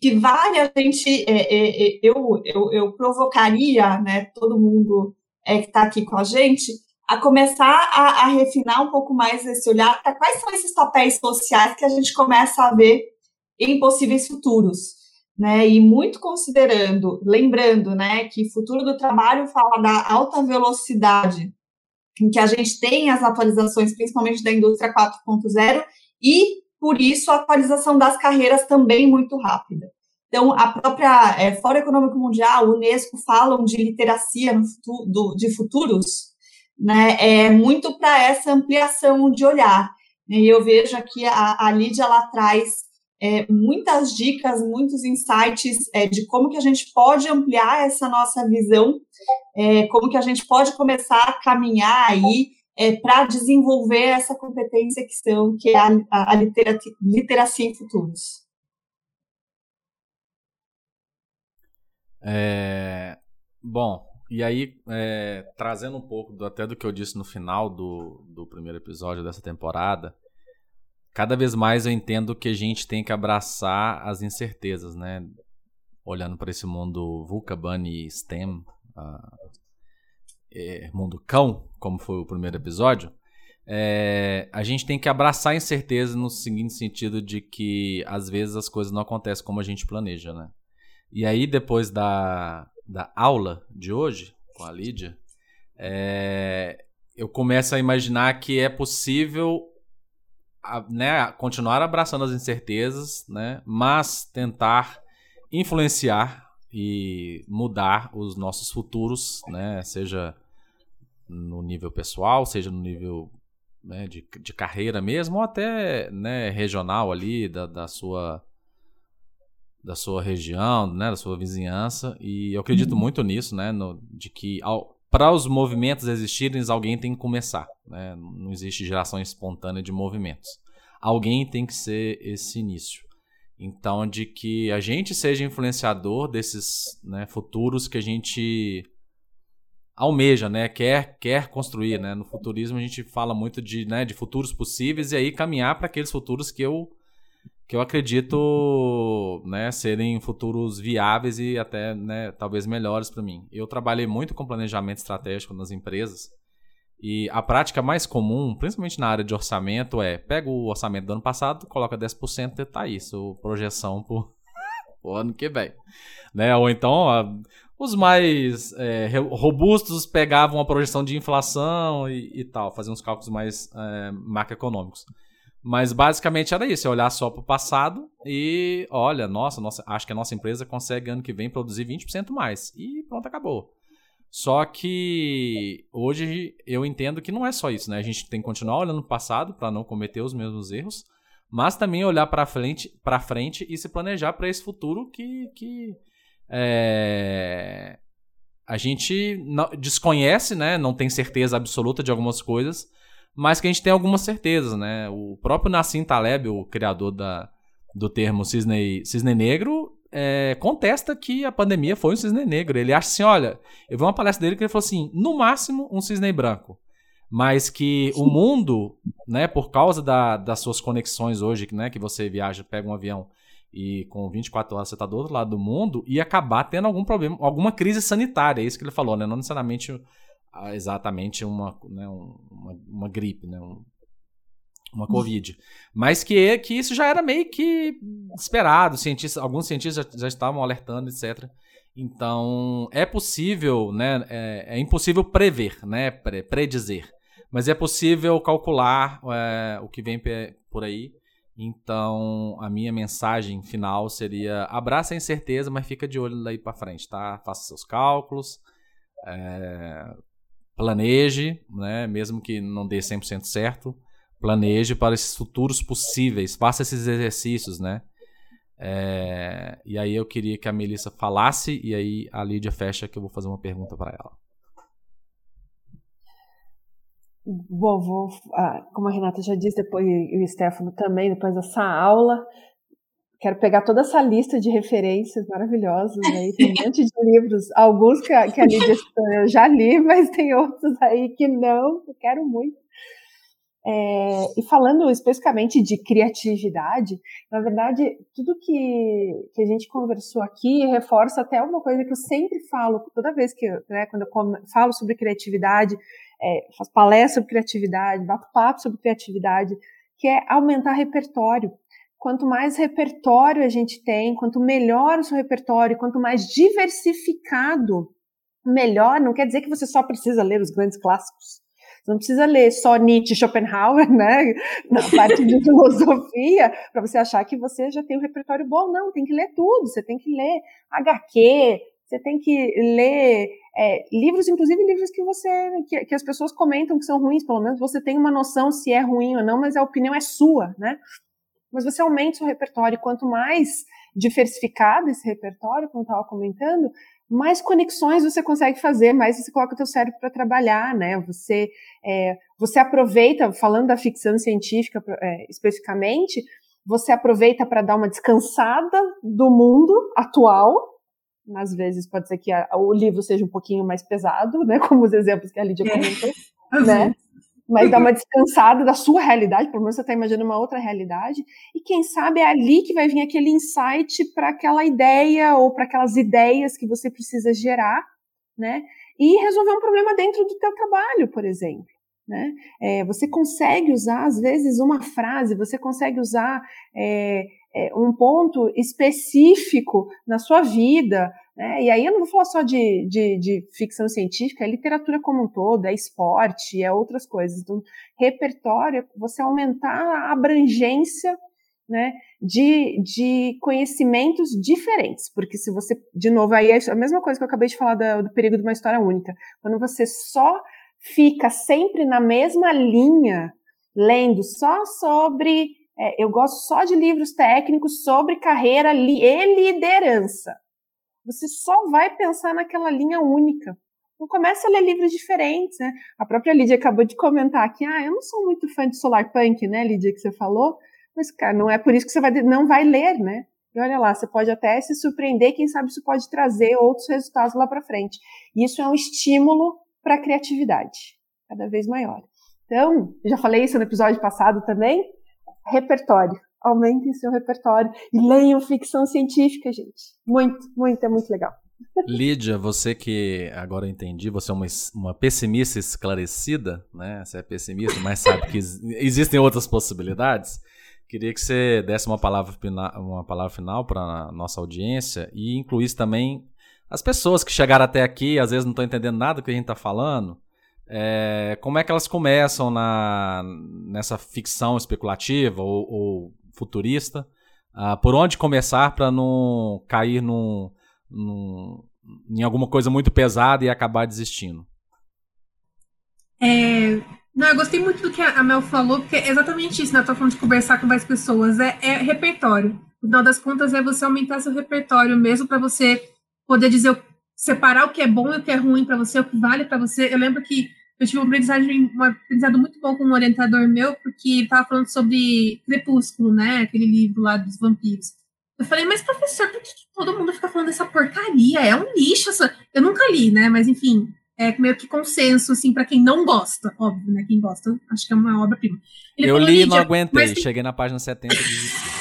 Speaker 3: que vale a gente, é, é, é, eu, eu, eu provocaria, né, todo mundo é, que está aqui com a gente, a começar a, a refinar um pouco mais esse olhar para quais são esses papéis sociais que a gente começa a ver em possíveis futuros né? E muito considerando, lembrando, né, que futuro do trabalho fala da alta velocidade em que a gente tem as atualizações, principalmente da indústria 4.0, e por isso a atualização das carreiras também muito rápida. Então, a própria é, Fórum Econômico Mundial, Unesco, falam de literacia futuro, do, de futuros, né, é muito para essa ampliação de olhar. E eu vejo aqui a, a Lídia, ela traz é, muitas dicas, muitos insights é, de como que a gente pode ampliar essa nossa visão, é, como que a gente pode começar a caminhar aí é, para desenvolver essa competência que são que é a, a, literacia em futuros.
Speaker 1: É, bom, e aí, é, trazendo um pouco do, até do que eu disse no final do, do primeiro episódio dessa temporada, cada vez mais eu entendo que a gente tem que abraçar as incertezas, né? Olhando para esse mundo VUCA, Bunny, STEM, uh, é, mundo cão, como foi o primeiro episódio, é, a gente tem que abraçar a incerteza no seguinte sentido de que às vezes as coisas não acontecem como a gente planeja, né? E aí depois da, da aula de hoje com a Lídia, é, eu começo a imaginar que é possível né, continuar abraçando as incertezas, né, mas tentar influenciar e mudar os nossos futuros, né, seja no nível pessoal, seja no nível né, de, de carreira mesmo, ou até né, regional ali, da, da, sua da sua região, né, da sua vizinhança. E eu acredito uhum. muito nisso, né, no, de que para os movimentos existirem, alguém tem que começar. Né? Não existe geração espontânea de movimentos. Alguém tem que ser esse início. Então, de que a gente seja influenciador desses né, futuros que a gente almeja, né? Quer, quer construir, né? No futurismo a gente fala muito de, né, de futuros possíveis e aí caminhar para aqueles futuros que eu que eu acredito, né, serem futuros viáveis e até, né, talvez melhores para mim. Eu trabalhei muito com planejamento estratégico nas empresas e a prática mais comum, principalmente na área de orçamento, é pega o orçamento do ano passado, coloca 10% e tá isso, projeção pro, pro ano que vem. Né? Ou então, os mais é, robustos pegavam a projeção de inflação e, e tal, faziam uns cálculos mais é, macroeconômicos. Mas basicamente era isso, é olhar só para o passado e olha, nossa, nossa, acho que a nossa empresa consegue ano que vem produzir 20% mais. E pronto, acabou. Só que hoje eu entendo que não é só isso, né? A gente tem que continuar olhando para o passado para não cometer os mesmos erros, mas também olhar para frente, para frente e se planejar para esse futuro que, que é, a gente não, desconhece, né? Não tem certeza absoluta de algumas coisas, mas que a gente tem algumas certezas, né? O próprio Nassim Taleb, o criador da, do termo cisne, cisne negro, é, contesta que a pandemia foi um cisne negro. Ele acha assim, olha, eu vi uma palestra dele que ele falou assim, no máximo um cisne branco. Mas que o mundo, né, por causa da, das suas conexões hoje, né, que você viaja, pega um avião e com 24 horas você está do outro lado do mundo, e acabar tendo algum problema, alguma crise sanitária, é isso que ele falou, né? Não necessariamente exatamente uma, né, uma, uma gripe, né? Um, uma Covid. Mas que, que isso já era meio que esperado, cientistas, alguns cientistas já, já estavam alertando, etc. Então, é possível, né? É, é impossível prever, né? Pre, predizer. Mas é possível calcular é, o que vem por aí então, a minha mensagem final seria: abraça a incerteza, mas fica de olho daí para frente, tá? Faça seus cálculos, é, planeje, né? Mesmo que não dê 100% certo, planeje para esses futuros possíveis, faça esses exercícios, né? É, e aí eu queria que a Melissa falasse e aí a Lídia fecha que eu vou fazer uma pergunta para ela.
Speaker 2: Bom, vou, ah, como a Renata já disse, depois e o Stefano também, depois dessa aula, quero pegar toda essa lista de referências maravilhosas aí, tem um monte de livros, alguns que a, que a Lídia eu já li, mas tem outros aí que não, eu quero muito. É, e falando especificamente de criatividade, na verdade, tudo que, que a gente conversou aqui reforça até uma coisa que eu sempre falo, toda vez que, né, quando eu falo sobre criatividade, é, faço palestra sobre criatividade, bato papo sobre criatividade, que é aumentar repertório. Quanto mais repertório a gente tem, quanto melhor o seu repertório, quanto mais diversificado, melhor. Não quer dizer que você só precisa ler os grandes clássicos. Você não precisa ler só Nietzsche e Schopenhauer, né, na parte de filosofia, para você achar que você já tem um repertório bom. Não, tem que ler tudo. Você tem que ler HQ, Você tem que ler é, livros, inclusive livros que você que, que, as pessoas comentam que são ruins, pelo menos você tem uma noção se é ruim ou não, mas a opinião é sua, né? Mas você aumenta o seu repertório. Quanto mais diversificado esse repertório, como eu estava comentando, mais conexões você consegue fazer, mais você coloca o teu cérebro para trabalhar, né? Você, é, você aproveita, falando da ficção científica é, especificamente, você aproveita para dar uma descansada do mundo atual. Às vezes pode ser que a, o livro seja um pouquinho mais pesado, né? Como os exemplos que a Lídia é. comentou, é. né? Mas dá uma descansada da sua realidade, pelo menos você está imaginando uma outra realidade, e quem sabe é ali que vai vir aquele insight para aquela ideia ou para aquelas ideias que você precisa gerar, né? E resolver um problema dentro do teu trabalho, por exemplo. Né? É, você consegue usar, às vezes, uma frase, você consegue usar é, é, um ponto específico na sua vida, né? E aí eu não vou falar só de, de, de, ficção científica, é literatura como um todo, é esporte, é outras coisas. Então, repertório, você aumentar a abrangência né, de, de conhecimentos diferentes. Porque se você, de novo, aí é a mesma coisa que eu acabei de falar do, do perigo de uma história única. Quando você só fica sempre na mesma linha, lendo só sobre. É, eu gosto só de livros técnicos sobre carreira e liderança você só vai pensar naquela linha única. Então comece a ler livros diferentes, né? A própria Lídia acabou de comentar aqui, ah, eu não sou muito fã de solar punk, né, Lídia, que você falou, mas, cara, não é por isso que você vai, não vai ler, né? E olha lá, você pode até se surpreender, quem sabe isso pode trazer outros resultados lá para frente. Isso é um estímulo para a criatividade, cada vez maior. Então, já falei isso no episódio passado também, repertório aumentem seu repertório e leiam ficção científica, gente. Muito, muito, é muito legal.
Speaker 1: Lídia, você que agora entendi, você é uma, uma pessimista esclarecida, né? Você é pessimista, mas sabe que existem outras possibilidades. Queria que você desse uma palavra, uma palavra final para a nossa audiência e incluísse também as pessoas que chegaram até aqui, às vezes não estão entendendo nada do que a gente está falando. É, como é que elas começam na, nessa ficção especulativa ou, ou futurista. Uh, por onde começar para não cair num, num, em alguma coisa muito pesada e acabar desistindo?
Speaker 4: É, não, eu gostei muito do que a Mel falou, porque é exatamente isso, né? Eu tô falando de conversar com várias pessoas. É, é repertório. No final das contas, é você aumentar seu repertório mesmo para você poder dizer, separar o que é bom e o que é ruim para você, o que vale para você. Eu lembro que eu tive um aprendizado, um aprendizado muito bom com um orientador meu, porque ele estava falando sobre Crepúsculo, né? Aquele livro lá dos vampiros. Eu falei, mas professor, por que, que todo mundo fica falando dessa porcaria? É um lixo essa. Eu nunca li, né? Mas enfim, é meio que consenso, assim, para quem não gosta, óbvio, né? Quem gosta, acho que é uma obra-prima.
Speaker 1: Eu li e não aguentei, mas... cheguei na página 70 e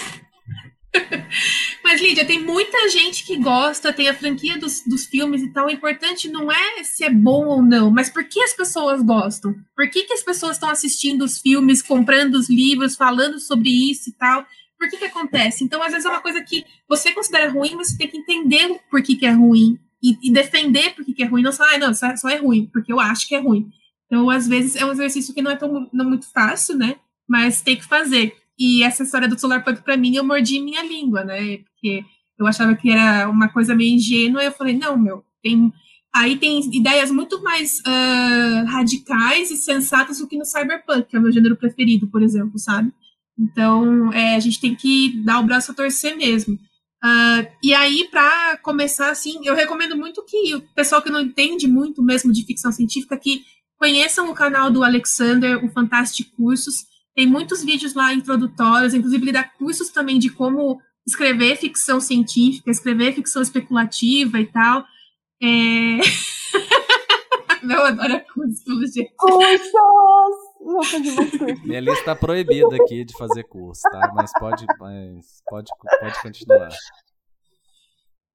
Speaker 4: Lídia, tem muita gente que gosta, tem a franquia dos, dos filmes e tal. O importante não é se é bom ou não, mas por que as pessoas gostam? Por que, que as pessoas estão assistindo os filmes, comprando os livros, falando sobre isso e tal? Por que, que acontece? Então, às vezes é uma coisa que você considera ruim, você tem que entender por que, que é ruim e, e defender por que, que é ruim. Não só, ah, não, só, só é ruim, porque eu acho que é ruim. Então, às vezes, é um exercício que não é tão não muito fácil, né? Mas tem que fazer. E essa história do solar punk, para mim, eu mordi minha língua, né? Porque eu achava que era uma coisa meio ingênua, e eu falei, não, meu, tem. Aí tem ideias muito mais uh, radicais e sensatas do que no cyberpunk, que é o meu gênero preferido, por exemplo, sabe? Então, é, a gente tem que dar o braço a torcer mesmo. Uh, e aí, para começar, assim, eu recomendo muito que o pessoal que não entende muito mesmo de ficção científica, que conheçam o canal do Alexander, o Fantastic Cursos. Tem muitos vídeos lá introdutórios, inclusive ele dá cursos também de como escrever ficção científica, escrever ficção especulativa e tal. É... Meu, adoro cursos, pelo jeito.
Speaker 2: Cursos!
Speaker 1: Minha lista está proibida aqui de fazer curso, tá? Mas pode, mas pode, pode continuar.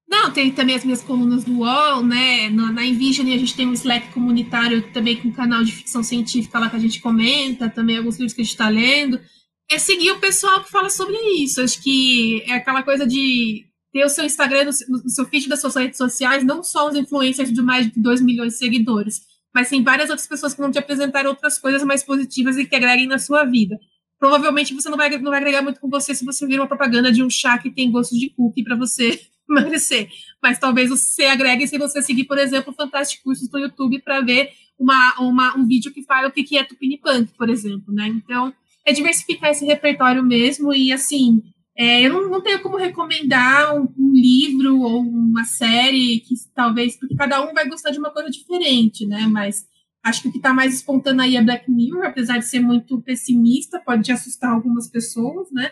Speaker 4: Não, tem também as minhas colunas do UOL, né? Na, na Envision a gente tem um Slack comunitário também com um canal de ficção científica lá que a gente comenta, também alguns livros que a gente está lendo. É seguir o pessoal que fala sobre isso. Acho que é aquela coisa de ter o seu Instagram no, seu feed das suas redes sociais, não só os influencers de mais de 2 milhões de seguidores, mas tem várias outras pessoas que vão te apresentar outras coisas mais positivas e que agreguem na sua vida. Provavelmente você não vai, não vai agregar muito com você se você vir uma propaganda de um chá que tem gosto de cookie para você emagrecer. Mas talvez você agregue se você seguir, por exemplo, Fantástico Cursos no YouTube para ver uma, uma, um vídeo que fala o que, é Tupinipunk, por exemplo, né? Então, é diversificar esse repertório mesmo e, assim, é, eu não, não, tenho como recomendar um, um, livro ou uma série que talvez, porque cada um vai gostar de uma coisa diferente, né? Mas acho que o que está mais espontâneo aí é Black Mirror, apesar de ser muito pessimista, pode assustar algumas pessoas, né?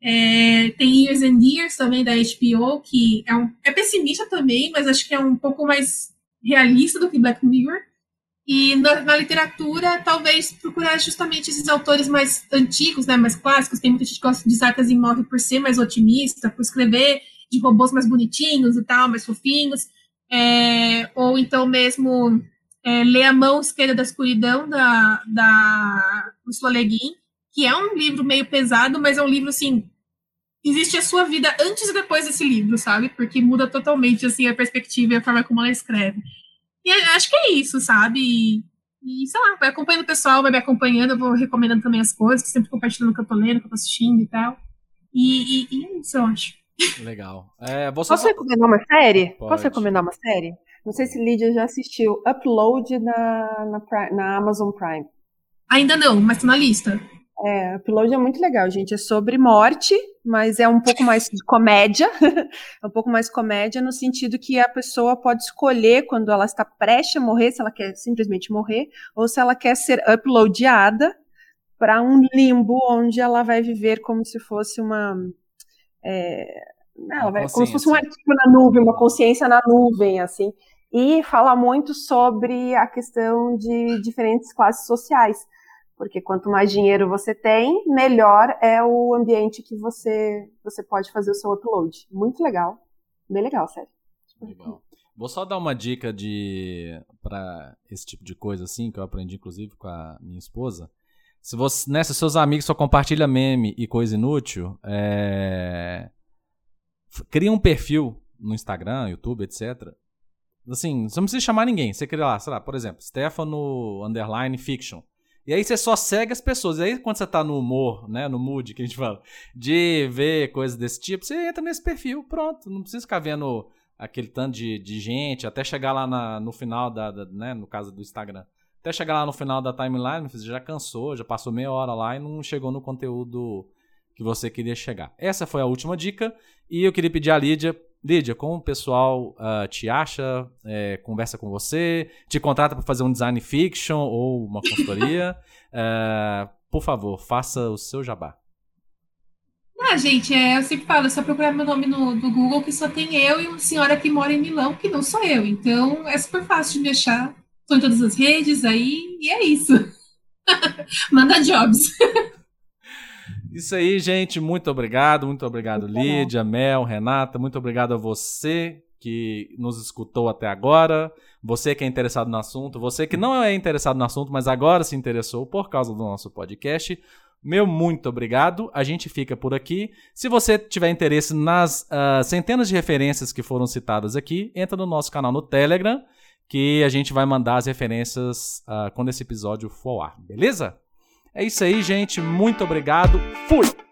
Speaker 4: É, tem Years and Years também da HBO, que é, um, é pessimista também, mas acho que é um pouco mais realista do que Black Mirror. E na, na, literatura, talvez procurar justamente esses autores mais antigos, né, mais clássicos. Tem muita gente que gosta de Isaac Asimov por ser mais otimista, por escrever de robôs mais bonitinhos e tal, mais fofinhos. É, ou então mesmo é, ler A Mão Esquerda da Escuridão, da, da Ursula Le Guin, que é um livro meio pesado, mas é um livro, assim, existe a sua vida antes e depois desse livro, sabe? Porque muda totalmente, assim, a perspectiva e a forma como ela escreve. E acho que é isso, sabe? E, e, sei lá, vai acompanhando o pessoal, vai me acompanhando, eu vou recomendando também as coisas, sempre compartilhando o que eu tô lendo, o que eu tô assistindo e tal. E, e, e é isso, eu acho.
Speaker 1: Legal. É,
Speaker 2: você Posso recomendar uma série? Pode. Posso recomendar uma série? Não sei se Lídia já assistiu Upload na, na, na Amazon Prime.
Speaker 4: Ainda não, mas tá na lista.
Speaker 2: É, Upload é muito legal, gente. É sobre morte, mas é um pouco mais de comédia. é um pouco mais comédia no sentido que a pessoa pode escolher quando ela está prestes a morrer, se ela quer simplesmente morrer, ou se ela quer ser uploadada para um limbo onde ela vai viver como se fosse uma. É, não, vai, como se fosse um arquivo na nuvem, uma consciência na nuvem, assim. E fala muito sobre a questão de diferentes classes sociais porque quanto mais dinheiro você tem, melhor é o ambiente que você você pode fazer o seu upload. Muito legal, bem legal, sério.
Speaker 1: Legal. Vou só dar uma dica de para esse tipo de coisa assim que eu aprendi inclusive com a minha esposa. Se você, né, se seus amigos só compartilham meme e coisa inútil, é... cria um perfil no Instagram, YouTube, etc. Assim, você não precisa chamar ninguém. Você cria lá, sei lá, por exemplo, Stefano underline fiction. E aí você só segue as pessoas. E aí quando você tá no humor, né, no mood que a gente fala, de ver coisas desse tipo, você entra nesse perfil, pronto. Não precisa ficar vendo aquele tanto de, de gente, até chegar lá na, no final da, da, né, no caso do Instagram. Até chegar lá no final da timeline, você já cansou, já passou meia hora lá e não chegou no conteúdo que você queria chegar. Essa foi a última dica e eu queria pedir a Lídia Lídia, como o pessoal uh, te acha, é, conversa com você, te contrata para fazer um design fiction ou uma consultoria, uh, por favor, faça o seu jabá.
Speaker 4: Ah, gente, é, eu sempre falo, é só procurar meu nome no, no, Google que só tem eu e uma senhora que mora em Milão, que não sou eu. Então é super fácil de me achar. Estou em todas as redes aí, e é isso. Manda jobs.
Speaker 1: Isso aí, gente. Muito obrigado. Muito obrigado, muito Lídia, Mel, Renata. Muito obrigado a você que nos escutou até agora. Você que é interessado no assunto. Você que não é interessado no assunto, mas agora se interessou por causa do nosso podcast. Meu muito obrigado. A gente fica por aqui. Se você tiver interesse nas uh, centenas de referências que foram citadas aqui, entra no nosso canal no Telegram, que a gente vai mandar as referências uh, quando esse episódio for ao ar, beleza? É isso aí, gente. Muito obrigado. Fui!